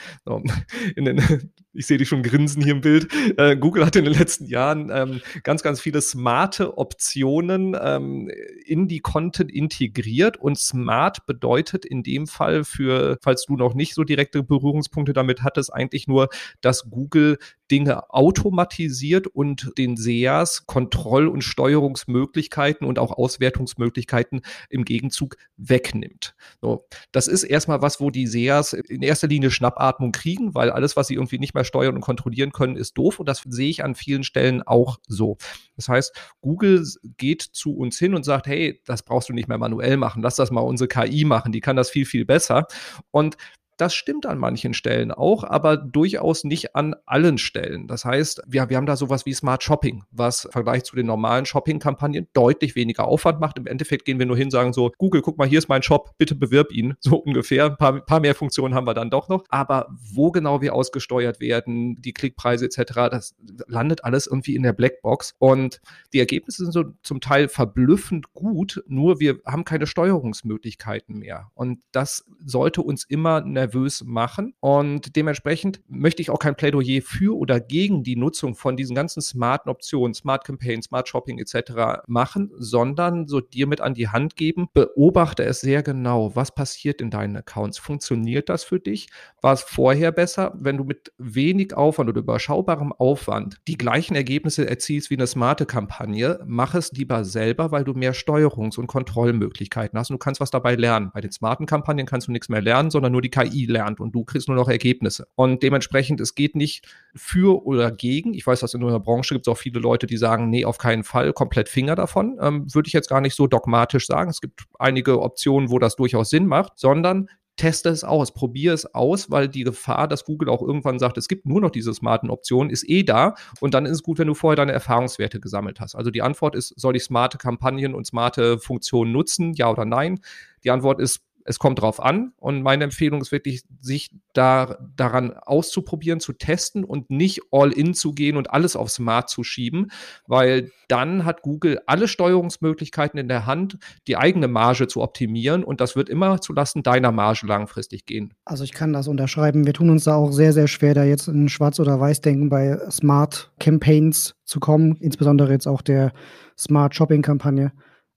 Den, (laughs) ich sehe dich schon grinsen hier im Bild. Äh, Google hat in den letzten Jahren ähm, ganz, ganz viele smarte Optionen ähm, in die Content integriert und smart bedeutet in dem Fall für, falls du noch nicht so direkte Berührungspunkte damit hattest, eigentlich nur, dass Google Dinge automatisiert und den SEAs Kontroll- und Steuerungsmöglichkeiten und auch Auswertungsmöglichkeiten im Gegenzug wegnimmt. So, das ist erstmal was, wo die SEAs in erster Linie Schnappatmung kriegen, weil alles, was sie irgendwie nicht mehr steuern und kontrollieren können, ist doof und das sehe ich an vielen Stellen auch so. Das heißt, Google geht zu uns hin und sagt, hey, das brauchst du nicht mehr manuell machen, lass das mal unsere KI machen, die kann das viel, viel besser. Und das stimmt an manchen Stellen auch, aber durchaus nicht an allen Stellen. Das heißt, wir, wir haben da sowas wie Smart Shopping, was im Vergleich zu den normalen Shopping-Kampagnen deutlich weniger Aufwand macht. Im Endeffekt gehen wir nur hin, sagen so, Google, guck mal, hier ist mein Shop, bitte bewirb ihn. (laughs) So ungefähr. Ein paar, paar mehr Funktionen haben wir dann doch noch. Aber wo genau wir ausgesteuert werden, die Klickpreise etc., das landet alles irgendwie in der Blackbox. Und die Ergebnisse sind so zum Teil verblüffend gut, nur wir haben keine Steuerungsmöglichkeiten mehr. Und das sollte uns immer nervös nervös machen. Und dementsprechend möchte ich auch kein Plädoyer für oder gegen die Nutzung von diesen ganzen smarten Optionen, Smart Campaign, Smart Shopping etc. machen, sondern so dir mit an die Hand geben, beobachte es sehr genau, was passiert in deinen Accounts. Funktioniert das für dich? War es vorher besser, wenn du mit wenig Aufwand oder überschaubarem Aufwand die gleichen Ergebnisse erzielst wie eine smarte Kampagne? Mach es lieber selber, weil du mehr Steuerungs- und Kontrollmöglichkeiten hast und du kannst was dabei lernen. Bei den smarten Kampagnen kannst du nichts mehr lernen, sondern nur die KI KI lernt und du kriegst nur noch Ergebnisse. Und dementsprechend, es geht nicht für oder gegen. Ich weiß, dass in unserer Branche gibt es auch viele Leute, die sagen, nee, auf keinen Fall, komplett Finger davon. Ähm, Würde ich jetzt gar nicht so dogmatisch sagen. Es gibt einige Optionen, wo das durchaus Sinn macht, sondern teste es aus, probiere es aus, weil die Gefahr, dass Google auch irgendwann sagt, es gibt nur noch diese smarten Optionen, ist eh da. Und dann ist es gut, wenn du vorher deine Erfahrungswerte gesammelt hast. Also die Antwort ist, soll ich smarte Kampagnen und smarte Funktionen nutzen, ja oder nein? Die Antwort ist, es kommt drauf an und meine Empfehlung ist wirklich, sich da, daran auszuprobieren, zu testen und nicht all in zu gehen und alles auf Smart zu schieben, weil dann hat Google alle Steuerungsmöglichkeiten in der Hand, die eigene Marge zu optimieren und das wird immer zulasten deiner Marge langfristig gehen. Also ich kann das unterschreiben. Wir tun uns da auch sehr, sehr schwer, da jetzt in Schwarz oder Weiß denken bei Smart Campaigns zu kommen, insbesondere jetzt auch der Smart Shopping Kampagne.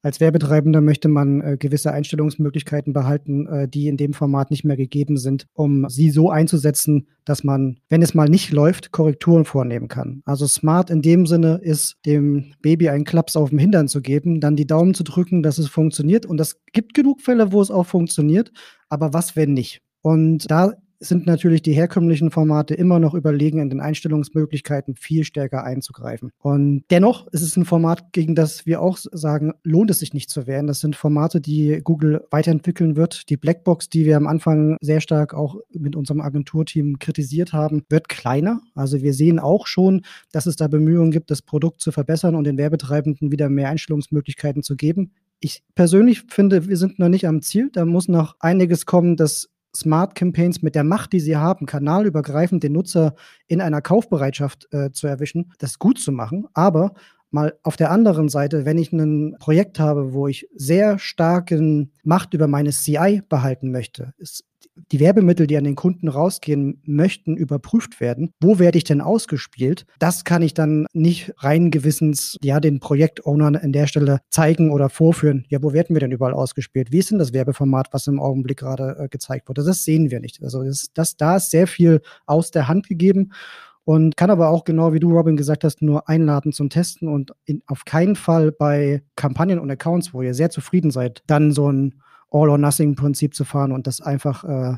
Als Werbetreibender möchte man äh, gewisse Einstellungsmöglichkeiten behalten, äh, die in dem Format nicht mehr gegeben sind, um sie so einzusetzen, dass man, wenn es mal nicht läuft, Korrekturen vornehmen kann. Also smart in dem Sinne ist, dem Baby einen Klaps auf dem Hintern zu geben, dann die Daumen zu drücken, dass es funktioniert. Und es gibt genug Fälle, wo es auch funktioniert. Aber was, wenn nicht? Und da sind natürlich die herkömmlichen Formate immer noch überlegen, in den Einstellungsmöglichkeiten viel stärker einzugreifen. Und dennoch ist es ein Format, gegen das wir auch sagen, lohnt es sich nicht zu wehren. Das sind Formate, die Google weiterentwickeln wird. Die Blackbox, die wir am Anfang sehr stark auch mit unserem Agenturteam kritisiert haben, wird kleiner. Also wir sehen auch schon, dass es da Bemühungen gibt, das Produkt zu verbessern und den Werbetreibenden wieder mehr Einstellungsmöglichkeiten zu geben. Ich persönlich finde, wir sind noch nicht am Ziel. Da muss noch einiges kommen, dass Smart Campaigns mit der Macht, die sie haben, kanalübergreifend den Nutzer in einer Kaufbereitschaft äh, zu erwischen, das gut zu machen. Aber mal auf der anderen Seite, wenn ich ein Projekt habe, wo ich sehr starken Macht über meine CI behalten möchte, ist die Werbemittel, die an den Kunden rausgehen möchten, überprüft werden. Wo werde ich denn ausgespielt? Das kann ich dann nicht rein gewissens, ja, den Projektownern an der Stelle zeigen oder vorführen. Ja, wo werden wir denn überall ausgespielt? Wie ist denn das Werbeformat, was im Augenblick gerade äh, gezeigt wurde? Das sehen wir nicht. Also das, das, da ist sehr viel aus der Hand gegeben und kann aber auch genau wie du, Robin, gesagt hast, nur einladen zum Testen und in, auf keinen Fall bei Kampagnen und Accounts, wo ihr sehr zufrieden seid, dann so ein All-or-Nothing-Prinzip zu fahren und das einfach äh,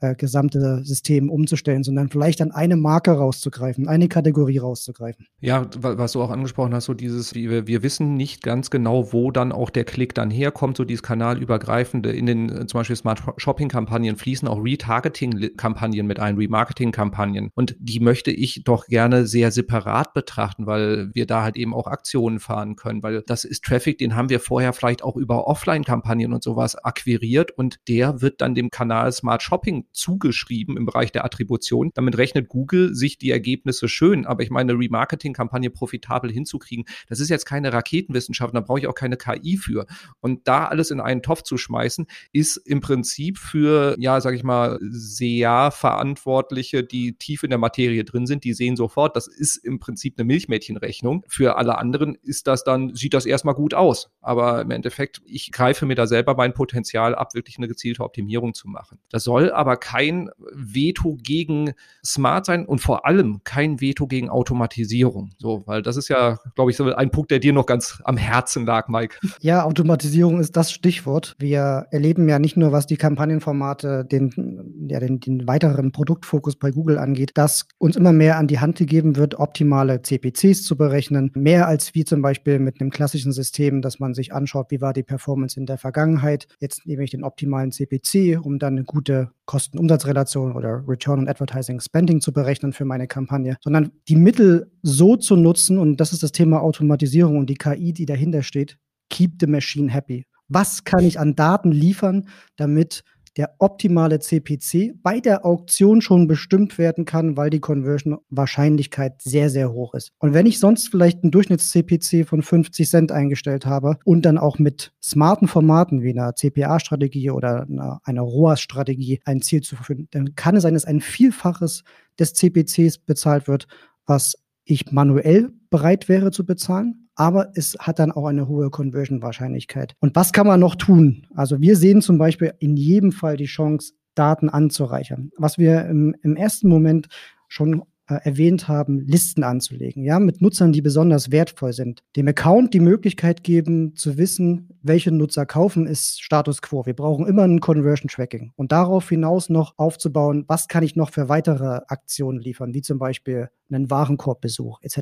äh, gesamte System umzustellen, sondern vielleicht an eine Marke rauszugreifen, eine Kategorie rauszugreifen. Ja, was du auch angesprochen hast, so dieses, wir, wir wissen nicht ganz genau, wo dann auch der Klick dann herkommt, so dieses kanalübergreifende. In den äh, zum Beispiel Smart Shopping-Kampagnen fließen auch Retargeting-Kampagnen mit ein, Remarketing-Kampagnen. Und die möchte ich doch gerne sehr separat betrachten, weil wir da halt eben auch Aktionen fahren können, weil das ist Traffic, den haben wir vorher vielleicht auch über Offline-Kampagnen und sowas akquiriert und der wird dann dem Kanal Smart Shopping zugeschrieben im Bereich der Attribution. Damit rechnet Google sich die Ergebnisse schön, aber ich meine, Remarketing-Kampagne profitabel hinzukriegen, das ist jetzt keine Raketenwissenschaft, da brauche ich auch keine KI für. Und da alles in einen Topf zu schmeißen, ist im Prinzip für, ja, sag ich mal, SEA-Verantwortliche, die tief in der Materie drin sind, die sehen sofort, das ist im Prinzip eine Milchmädchenrechnung. Für alle anderen ist das dann, sieht das erstmal gut aus. Aber im Endeffekt, ich greife mir da selber mein Potenzial ab, wirklich eine gezielte Optimierung zu machen. Das soll aber kein Veto gegen Smart sein und vor allem kein Veto gegen Automatisierung. So, weil das ist ja, glaube ich, so ein Punkt, der dir noch ganz am Herzen lag, Mike. Ja, Automatisierung ist das Stichwort. Wir erleben ja nicht nur, was die Kampagnenformate, den, ja, den, den weiteren Produktfokus bei Google angeht, dass uns immer mehr an die Hand gegeben wird, optimale CPCs zu berechnen. Mehr als wie zum Beispiel mit einem klassischen System, dass man sich anschaut, wie war die Performance in der Vergangenheit. Jetzt nehme ich den optimalen CPC, um dann eine gute Kosten-Umsatz-Relation oder Return on Advertising Spending zu berechnen für meine Kampagne, sondern die Mittel so zu nutzen, und das ist das Thema Automatisierung und die KI, die dahinter steht, keep the machine happy. Was kann ich an Daten liefern, damit der optimale CPC bei der Auktion schon bestimmt werden kann, weil die Conversion-Wahrscheinlichkeit sehr, sehr hoch ist. Und wenn ich sonst vielleicht einen Durchschnitts-CPC von 50 Cent eingestellt habe und dann auch mit smarten Formaten wie einer CPA-Strategie oder einer, einer ROAS-Strategie ein Ziel zu verfügen, dann kann es sein, dass ein Vielfaches des CPCs bezahlt wird, was ich manuell bereit wäre zu bezahlen aber es hat dann auch eine hohe Conversion-Wahrscheinlichkeit. Und was kann man noch tun? Also wir sehen zum Beispiel in jedem Fall die Chance, Daten anzureichern. Was wir im, im ersten Moment schon äh, erwähnt haben, Listen anzulegen, ja, mit Nutzern, die besonders wertvoll sind. Dem Account die Möglichkeit geben, zu wissen, welche Nutzer kaufen, ist Status quo. Wir brauchen immer ein Conversion Tracking und darauf hinaus noch aufzubauen, was kann ich noch für weitere Aktionen liefern, wie zum Beispiel einen Warenkorbbesuch etc.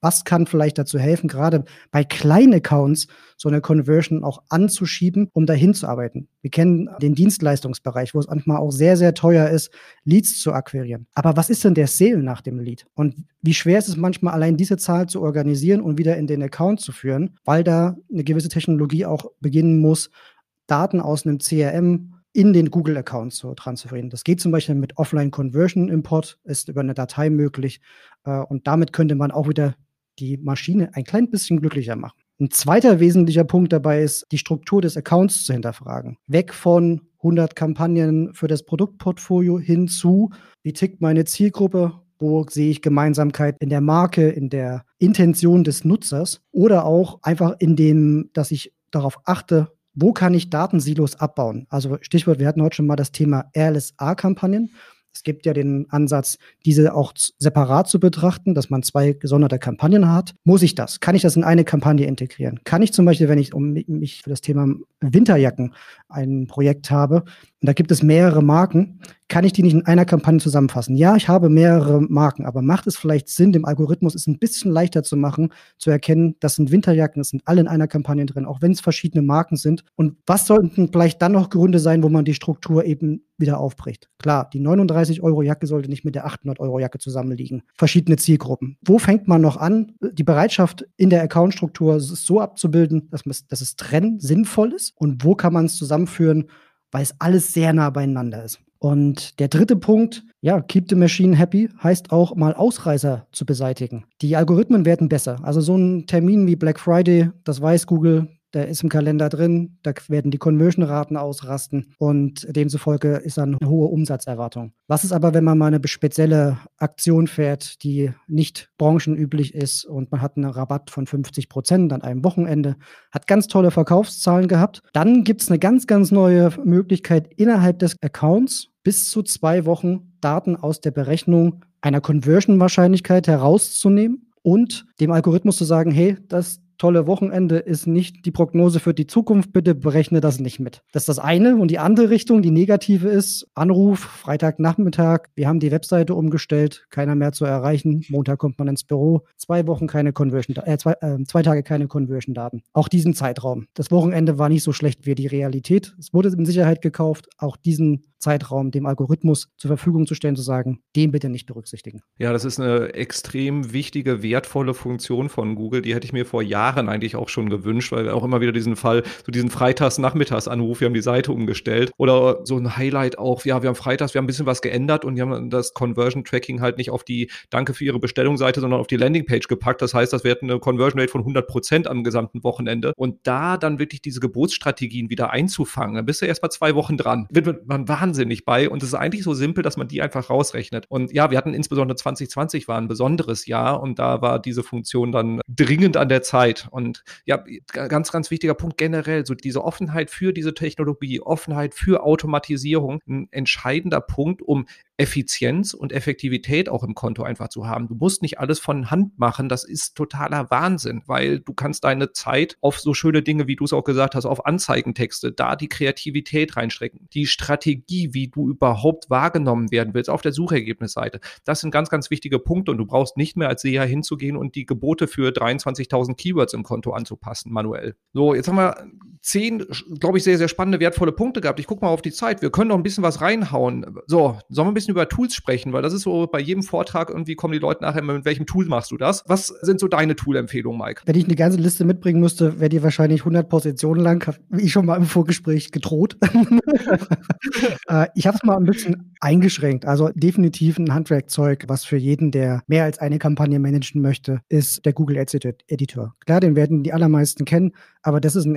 Was kann vielleicht dazu helfen, gerade bei kleinen Accounts so eine Conversion auch anzuschieben, um dahin zu arbeiten? Wir kennen den Dienstleistungsbereich, wo es manchmal auch sehr, sehr teuer ist, Leads zu akquirieren. Aber was ist denn der Sale nach dem Lead? Und wie schwer ist es manchmal, allein diese Zahl zu organisieren und wieder in den Account zu führen, weil da eine gewisse Technologie auch beginnen muss, Daten aus einem CRM in den Google-Account zu transferieren. Das geht zum Beispiel mit Offline-Conversion-Import, ist über eine Datei möglich. Äh, und damit könnte man auch wieder die Maschine ein klein bisschen glücklicher machen. Ein zweiter wesentlicher Punkt dabei ist, die Struktur des Accounts zu hinterfragen. Weg von 100 Kampagnen für das Produktportfolio hin zu, wie tickt meine Zielgruppe, wo sehe ich Gemeinsamkeit in der Marke, in der Intention des Nutzers oder auch einfach in dem, dass ich darauf achte, wo kann ich Datensilos abbauen? Also Stichwort, wir hatten heute schon mal das Thema RLSA-Kampagnen. Es gibt ja den Ansatz, diese auch separat zu betrachten, dass man zwei gesonderte Kampagnen hat. Muss ich das? Kann ich das in eine Kampagne integrieren? Kann ich zum Beispiel, wenn ich um mich für das Thema Winterjacken ein Projekt habe, und da gibt es mehrere Marken, kann ich die nicht in einer Kampagne zusammenfassen? Ja, ich habe mehrere Marken, aber macht es vielleicht Sinn, dem Algorithmus es ein bisschen leichter zu machen, zu erkennen, das sind Winterjacken, das sind alle in einer Kampagne drin, auch wenn es verschiedene Marken sind. Und was sollten vielleicht dann noch Gründe sein, wo man die Struktur eben wieder aufbricht? Klar, die 39 Euro Jacke sollte nicht mit der 800 Euro Jacke zusammenliegen. Verschiedene Zielgruppen. Wo fängt man noch an, die Bereitschaft in der Accountstruktur so abzubilden, dass, dass es trennen sinnvoll ist? Und wo kann man es zusammenführen, weil es alles sehr nah beieinander ist? Und der dritte Punkt, ja, keep the machine happy, heißt auch mal Ausreißer zu beseitigen. Die Algorithmen werden besser. Also so ein Termin wie Black Friday, das weiß Google, der ist im Kalender drin, da werden die Conversion-Raten ausrasten und demzufolge ist dann eine hohe Umsatzerwartung. Was ist aber, wenn man mal eine spezielle Aktion fährt, die nicht branchenüblich ist und man hat einen Rabatt von 50 Prozent an einem Wochenende, hat ganz tolle Verkaufszahlen gehabt, dann gibt es eine ganz, ganz neue Möglichkeit innerhalb des Accounts bis zu zwei Wochen Daten aus der Berechnung einer Conversion-Wahrscheinlichkeit herauszunehmen und dem Algorithmus zu sagen, hey, das tolle Wochenende ist nicht die Prognose für die Zukunft, bitte berechne das nicht mit. Das ist das eine. Und die andere Richtung, die negative ist, Anruf, Freitagnachmittag, wir haben die Webseite umgestellt, keiner mehr zu erreichen, Montag kommt man ins Büro, zwei Wochen keine Conversion, äh, zwei, äh, zwei Tage keine Conversion-Daten. Auch diesen Zeitraum. Das Wochenende war nicht so schlecht wie die Realität. Es wurde in Sicherheit gekauft. Auch diesen Zeitraum dem Algorithmus zur Verfügung zu stellen, zu sagen, den bitte nicht berücksichtigen. Ja, das ist eine extrem wichtige, wertvolle Funktion von Google. Die hätte ich mir vor Jahren eigentlich auch schon gewünscht, weil wir auch immer wieder diesen Fall, so diesen Freitags-Nachmittags-Anruf, wir haben die Seite umgestellt oder so ein Highlight auch, ja, wir haben Freitags, wir haben ein bisschen was geändert und wir haben das Conversion-Tracking halt nicht auf die Danke für Ihre Bestellungsseite, sondern auf die Landingpage gepackt. Das heißt, das wäre eine Conversion Rate von 100 Prozent am gesamten Wochenende. Und da dann wirklich diese Geburtsstrategien wieder einzufangen, dann bist du erst mal zwei Wochen dran. Wird man wahnsinnig wahnsinnig bei und es ist eigentlich so simpel, dass man die einfach rausrechnet. Und ja, wir hatten insbesondere 2020 war ein besonderes Jahr und da war diese Funktion dann dringend an der Zeit. Und ja, ganz, ganz wichtiger Punkt generell, so diese Offenheit für diese Technologie, Offenheit für Automatisierung, ein entscheidender Punkt, um Effizienz und Effektivität auch im Konto einfach zu haben. Du musst nicht alles von Hand machen. Das ist totaler Wahnsinn, weil du kannst deine Zeit auf so schöne Dinge, wie du es auch gesagt hast, auf Anzeigentexte, da die Kreativität reinstrecken, die Strategie, wie du überhaupt wahrgenommen werden willst auf der Suchergebnisseite. Das sind ganz, ganz wichtige Punkte und du brauchst nicht mehr als Seher hinzugehen und die Gebote für 23.000 Keywords im Konto anzupassen, manuell. So, jetzt haben wir zehn, glaube ich, sehr, sehr spannende, wertvolle Punkte gehabt. Ich gucke mal auf die Zeit. Wir können noch ein bisschen was reinhauen. So, sollen wir ein bisschen über Tools sprechen, weil das ist so bei jedem Vortrag irgendwie kommen die Leute nachher, mit welchem Tool machst du das? Was sind so deine Tool-Empfehlungen, Mike? Wenn ich eine ganze Liste mitbringen müsste, wäre die wahrscheinlich 100 Positionen lang, wie ich schon mal im Vorgespräch gedroht. (laughs) Äh, ich habe es mal ein bisschen eingeschränkt. Also definitiv ein Handwerkzeug, was für jeden, der mehr als eine Kampagne managen möchte, ist der Google Ads Editor. Klar, den werden die allermeisten kennen, aber das ist ein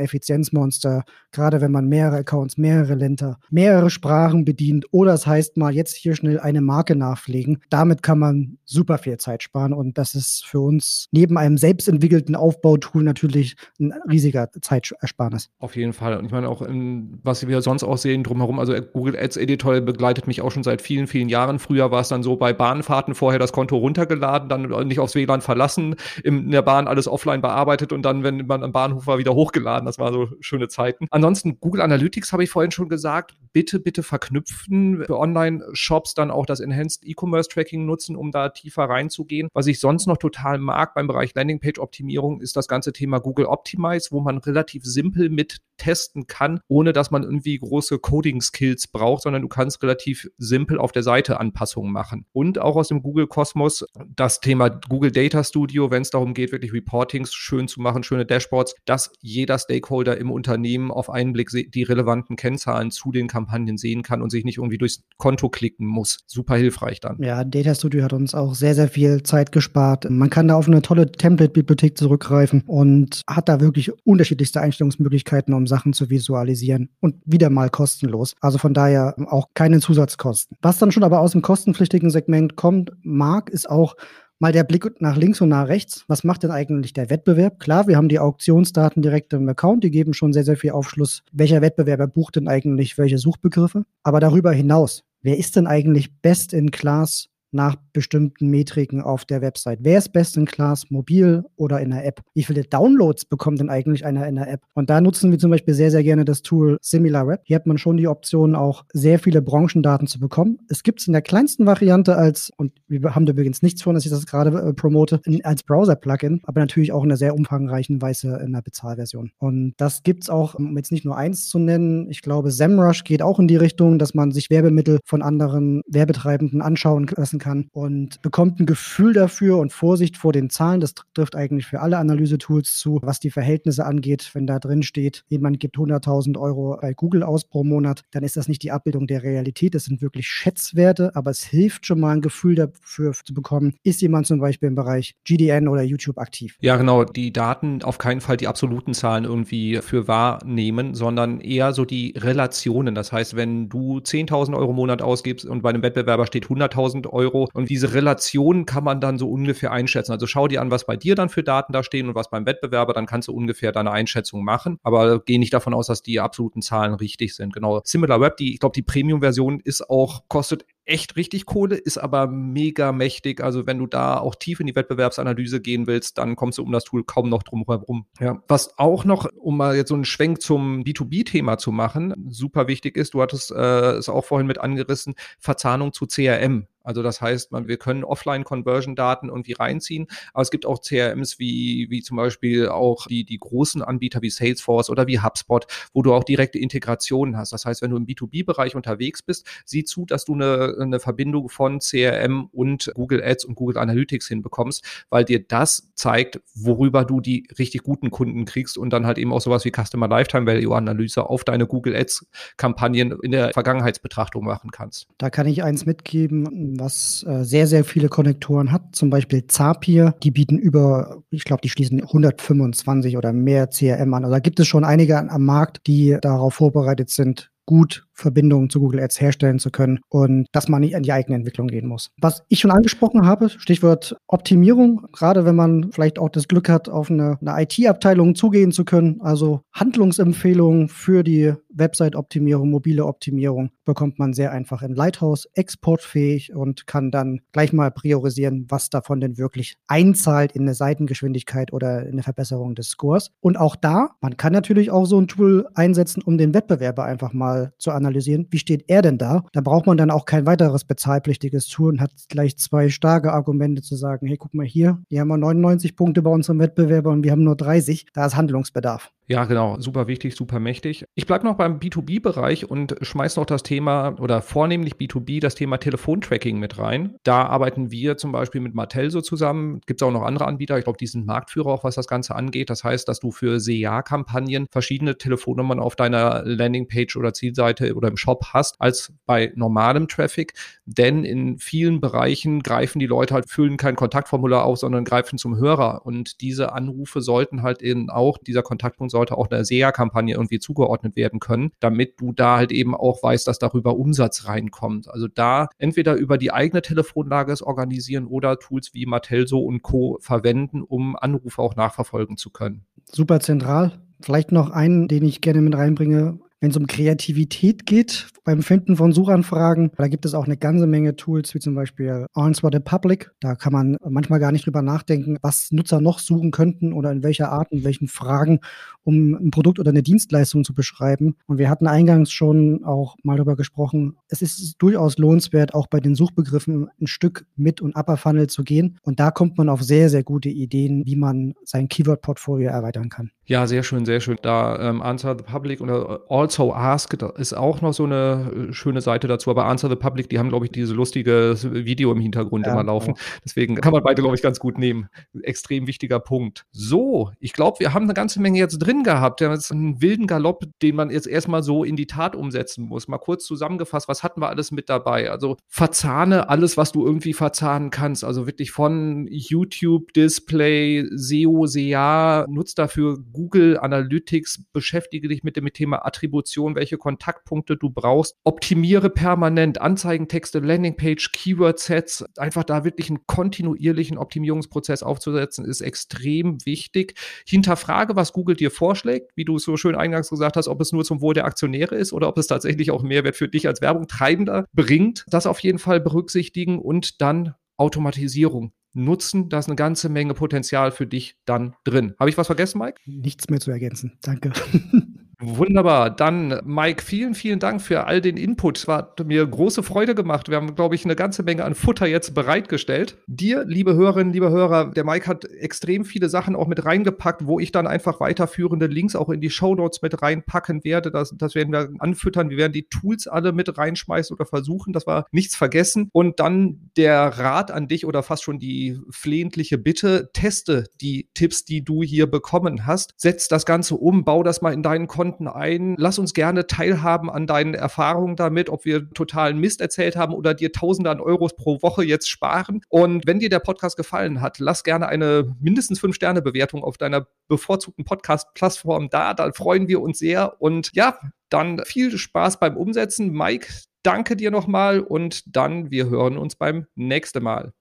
Effizienzmonster, gerade wenn man mehrere Accounts, mehrere Länder, mehrere Sprachen bedient oder es heißt mal jetzt hier schnell eine Marke nachpflegen. Damit kann man super viel Zeit sparen und das ist für uns neben einem selbstentwickelten Aufbautool natürlich ein riesiger Zeitersparnis. Auf jeden Fall. Und ich meine auch, in, was wir sonst auch sehen drumherum, also Google Ads Editor begleitet mich auch schon seit vielen, vielen Jahren. Früher war es dann so bei Bahnfahrten vorher das Konto runtergeladen, dann nicht aufs WLAN verlassen, in der Bahn alles offline bearbeitet und dann, wenn man am Bahnhof war, wieder hochgeladen. Das war so schöne Zeiten. Ansonsten Google Analytics habe ich vorhin schon gesagt. Bitte, bitte verknüpfen für Online-Shops dann auch das Enhanced E-Commerce Tracking nutzen, um da tiefer reinzugehen. Was ich sonst noch total mag beim Bereich Landingpage-Optimierung ist das ganze Thema Google Optimize, wo man relativ simpel mit testen kann, ohne dass man irgendwie große Coding-Skills braucht, sondern du kannst relativ simpel auf der Seite Anpassungen machen. Und auch aus dem Google-Kosmos das Thema Google Data Studio, wenn es darum geht, wirklich Reportings schön zu machen, schöne Dashboards, dass jeder Stakeholder im Unternehmen auf einen Blick die relevanten Kennzahlen zu den Kampagnen sehen kann und sich nicht irgendwie durchs Konto klicken muss. Super hilfreich dann. Ja, Data Studio hat uns auch sehr, sehr viel Zeit gespart. Man kann da auf eine tolle Template-Bibliothek zurückgreifen und hat da wirklich unterschiedlichste Einstellungsmöglichkeiten, um Sachen zu visualisieren und wieder mal kostenlos. Also von daher auch keine Zusatzkosten. Was dann schon aber aus dem kostenpflichtigen Segment kommt, mag, ist auch mal der Blick nach links und nach rechts. Was macht denn eigentlich der Wettbewerb? Klar, wir haben die Auktionsdaten direkt im Account, die geben schon sehr, sehr viel Aufschluss, welcher Wettbewerber bucht denn eigentlich welche Suchbegriffe. Aber darüber hinaus, wer ist denn eigentlich best in class nach bestimmten Metriken auf der Website. Wer ist best in class, mobil oder in der App? Wie viele Downloads bekommt denn eigentlich einer in der App? Und da nutzen wir zum Beispiel sehr, sehr gerne das Tool SimilarWeb. Hier hat man schon die Option, auch sehr viele Branchendaten zu bekommen. Es gibt es in der kleinsten Variante als, und wir haben da übrigens nichts von, dass ich das gerade äh, promote, in, als Browser-Plugin, aber natürlich auch in einer sehr umfangreichen Weise in der Bezahlversion. Und das gibt es auch, um jetzt nicht nur eins zu nennen, ich glaube, SEMrush geht auch in die Richtung, dass man sich Werbemittel von anderen Werbetreibenden anschauen lassen kann. und bekommt ein Gefühl dafür und Vorsicht vor den Zahlen. Das trifft eigentlich für alle Analysetools zu, was die Verhältnisse angeht. Wenn da drin steht, jemand gibt 100.000 Euro bei Google aus pro Monat, dann ist das nicht die Abbildung der Realität. Das sind wirklich Schätzwerte, aber es hilft schon mal ein Gefühl dafür zu bekommen, ist jemand zum Beispiel im Bereich GDN oder YouTube aktiv. Ja, genau. Die Daten auf keinen Fall die absoluten Zahlen irgendwie für wahrnehmen, sondern eher so die Relationen. Das heißt, wenn du 10.000 Euro im Monat ausgibst und bei einem Wettbewerber steht 100.000 Euro und diese Relation kann man dann so ungefähr einschätzen. Also schau dir an, was bei dir dann für Daten da stehen und was beim Wettbewerber, dann kannst du ungefähr deine Einschätzung machen. Aber geh nicht davon aus, dass die absoluten Zahlen richtig sind. Genau. SimilarWeb, die, ich glaube, die Premium-Version ist auch, kostet echt richtig Kohle, ist aber mega mächtig. Also wenn du da auch tief in die Wettbewerbsanalyse gehen willst, dann kommst du um das Tool kaum noch drum herum. Ja. Was auch noch, um mal jetzt so einen Schwenk zum B2B-Thema zu machen, super wichtig ist, du hattest äh, es auch vorhin mit angerissen, Verzahnung zu CRM. Also das heißt, man, wir können Offline-Conversion-Daten irgendwie reinziehen, aber es gibt auch CRMs wie, wie zum Beispiel auch die, die großen Anbieter wie Salesforce oder wie HubSpot, wo du auch direkte Integrationen hast. Das heißt, wenn du im B2B-Bereich unterwegs bist, sieh zu, dass du eine, eine Verbindung von CRM und Google Ads und Google Analytics hinbekommst, weil dir das zeigt, worüber du die richtig guten Kunden kriegst und dann halt eben auch sowas wie Customer Lifetime Value Analyse auf deine Google Ads Kampagnen in der Vergangenheitsbetrachtung machen kannst. Da kann ich eins mitgeben was äh, sehr, sehr viele Konnektoren hat. Zum Beispiel Zapier, die bieten über, ich glaube, die schließen 125 oder mehr CRM an. Also da gibt es schon einige am Markt, die darauf vorbereitet sind, gut Verbindungen zu Google Ads herstellen zu können und dass man nicht in die eigene Entwicklung gehen muss. Was ich schon angesprochen habe, Stichwort Optimierung, gerade wenn man vielleicht auch das Glück hat, auf eine, eine IT-Abteilung zugehen zu können, also Handlungsempfehlungen für die Website-Optimierung, mobile Optimierung, bekommt man sehr einfach in Lighthouse exportfähig und kann dann gleich mal priorisieren, was davon denn wirklich einzahlt in eine Seitengeschwindigkeit oder in eine Verbesserung des Scores. Und auch da, man kann natürlich auch so ein Tool einsetzen, um den Wettbewerber einfach mal zu analysieren wie steht er denn da? Da braucht man dann auch kein weiteres bezahlpflichtiges Tool und hat gleich zwei starke Argumente zu sagen, hey, guck mal hier, die haben wir 99 Punkte bei unserem Wettbewerber und wir haben nur 30. Da ist Handlungsbedarf. Ja, genau. Super wichtig, super mächtig. Ich bleibe noch beim B2B-Bereich und schmeiß noch das Thema oder vornehmlich B2B das Thema Telefontracking mit rein. Da arbeiten wir zum Beispiel mit Martelso zusammen. Gibt es auch noch andere Anbieter. Ich glaube, die sind Marktführer auch, was das Ganze angeht. Das heißt, dass du für SEA-Kampagnen verschiedene Telefonnummern auf deiner Landingpage oder Zielseite oder im Shop hast, als bei normalem Traffic. Denn in vielen Bereichen greifen die Leute halt, füllen kein Kontaktformular auf, sondern greifen zum Hörer. Und diese Anrufe sollten halt eben auch, dieser Kontaktpunkt sollte auch einer SEA-Kampagne irgendwie zugeordnet werden können, damit du da halt eben auch weißt, dass darüber Umsatz reinkommt. Also da entweder über die eigene Telefonlage es organisieren oder Tools wie Matelso und Co. verwenden, um Anrufe auch nachverfolgen zu können. Super zentral. Vielleicht noch einen, den ich gerne mit reinbringe, wenn es um Kreativität geht, beim Finden von Suchanfragen, da gibt es auch eine ganze Menge Tools, wie zum Beispiel Answer the Public. Da kann man manchmal gar nicht drüber nachdenken, was Nutzer noch suchen könnten oder in welcher Art, in welchen Fragen, um ein Produkt oder eine Dienstleistung zu beschreiben. Und wir hatten eingangs schon auch mal darüber gesprochen, es ist durchaus lohnenswert, auch bei den Suchbegriffen ein Stück mit und Upper Funnel zu gehen. Und da kommt man auf sehr, sehr gute Ideen, wie man sein Keyword-Portfolio erweitern kann. Ja, sehr schön, sehr schön. Da ähm, Answer the Public oder Also Ask ist auch noch so eine äh, schöne Seite dazu. Aber Answer the Public, die haben, glaube ich, dieses lustige Video im Hintergrund ja, immer laufen. Auch. Deswegen kann man beide, glaube ich, ganz gut nehmen. Extrem wichtiger Punkt. So, ich glaube, wir haben eine ganze Menge jetzt drin gehabt. Ja, das ist ein wilden Galopp, den man jetzt erstmal so in die Tat umsetzen muss. Mal kurz zusammengefasst, was hatten wir alles mit dabei? Also verzahne alles, was du irgendwie verzahnen kannst. Also wirklich von YouTube, Display, SEO, SEA, nutzt dafür Google Google Analytics, beschäftige dich mit dem Thema Attribution, welche Kontaktpunkte du brauchst, optimiere permanent Anzeigentexte, Landingpage, Keyword-Sets, einfach da wirklich einen kontinuierlichen Optimierungsprozess aufzusetzen, ist extrem wichtig. Hinterfrage, was Google dir vorschlägt, wie du so schön eingangs gesagt hast, ob es nur zum Wohl der Aktionäre ist oder ob es tatsächlich auch Mehrwert für dich als Werbungtreibender bringt. Das auf jeden Fall berücksichtigen und dann Automatisierung nutzen. Da ist eine ganze Menge Potenzial für dich dann drin. Habe ich was vergessen, Mike? Nichts mehr zu ergänzen. Danke. (laughs) Wunderbar. Dann, Mike, vielen, vielen Dank für all den Input. Es hat mir große Freude gemacht. Wir haben, glaube ich, eine ganze Menge an Futter jetzt bereitgestellt. Dir, liebe Hörerinnen, liebe Hörer, der Mike hat extrem viele Sachen auch mit reingepackt, wo ich dann einfach weiterführende Links auch in die Show Notes mit reinpacken werde. Das, das werden wir anfüttern. Wir werden die Tools alle mit reinschmeißen oder versuchen, dass wir nichts vergessen. Und dann der Rat an dich oder fast schon die flehentliche Bitte, teste die Tipps, die du hier bekommen hast. Setz das Ganze um, bau das mal in deinen Konten Konten ein. Lass uns gerne teilhaben an deinen Erfahrungen damit, ob wir totalen Mist erzählt haben oder dir Tausende an Euros pro Woche jetzt sparen. Und wenn dir der Podcast gefallen hat, lass gerne eine mindestens fünf Sterne Bewertung auf deiner bevorzugten Podcast-Plattform da. Da freuen wir uns sehr. Und ja, dann viel Spaß beim Umsetzen. Mike, danke dir nochmal und dann wir hören uns beim nächsten Mal.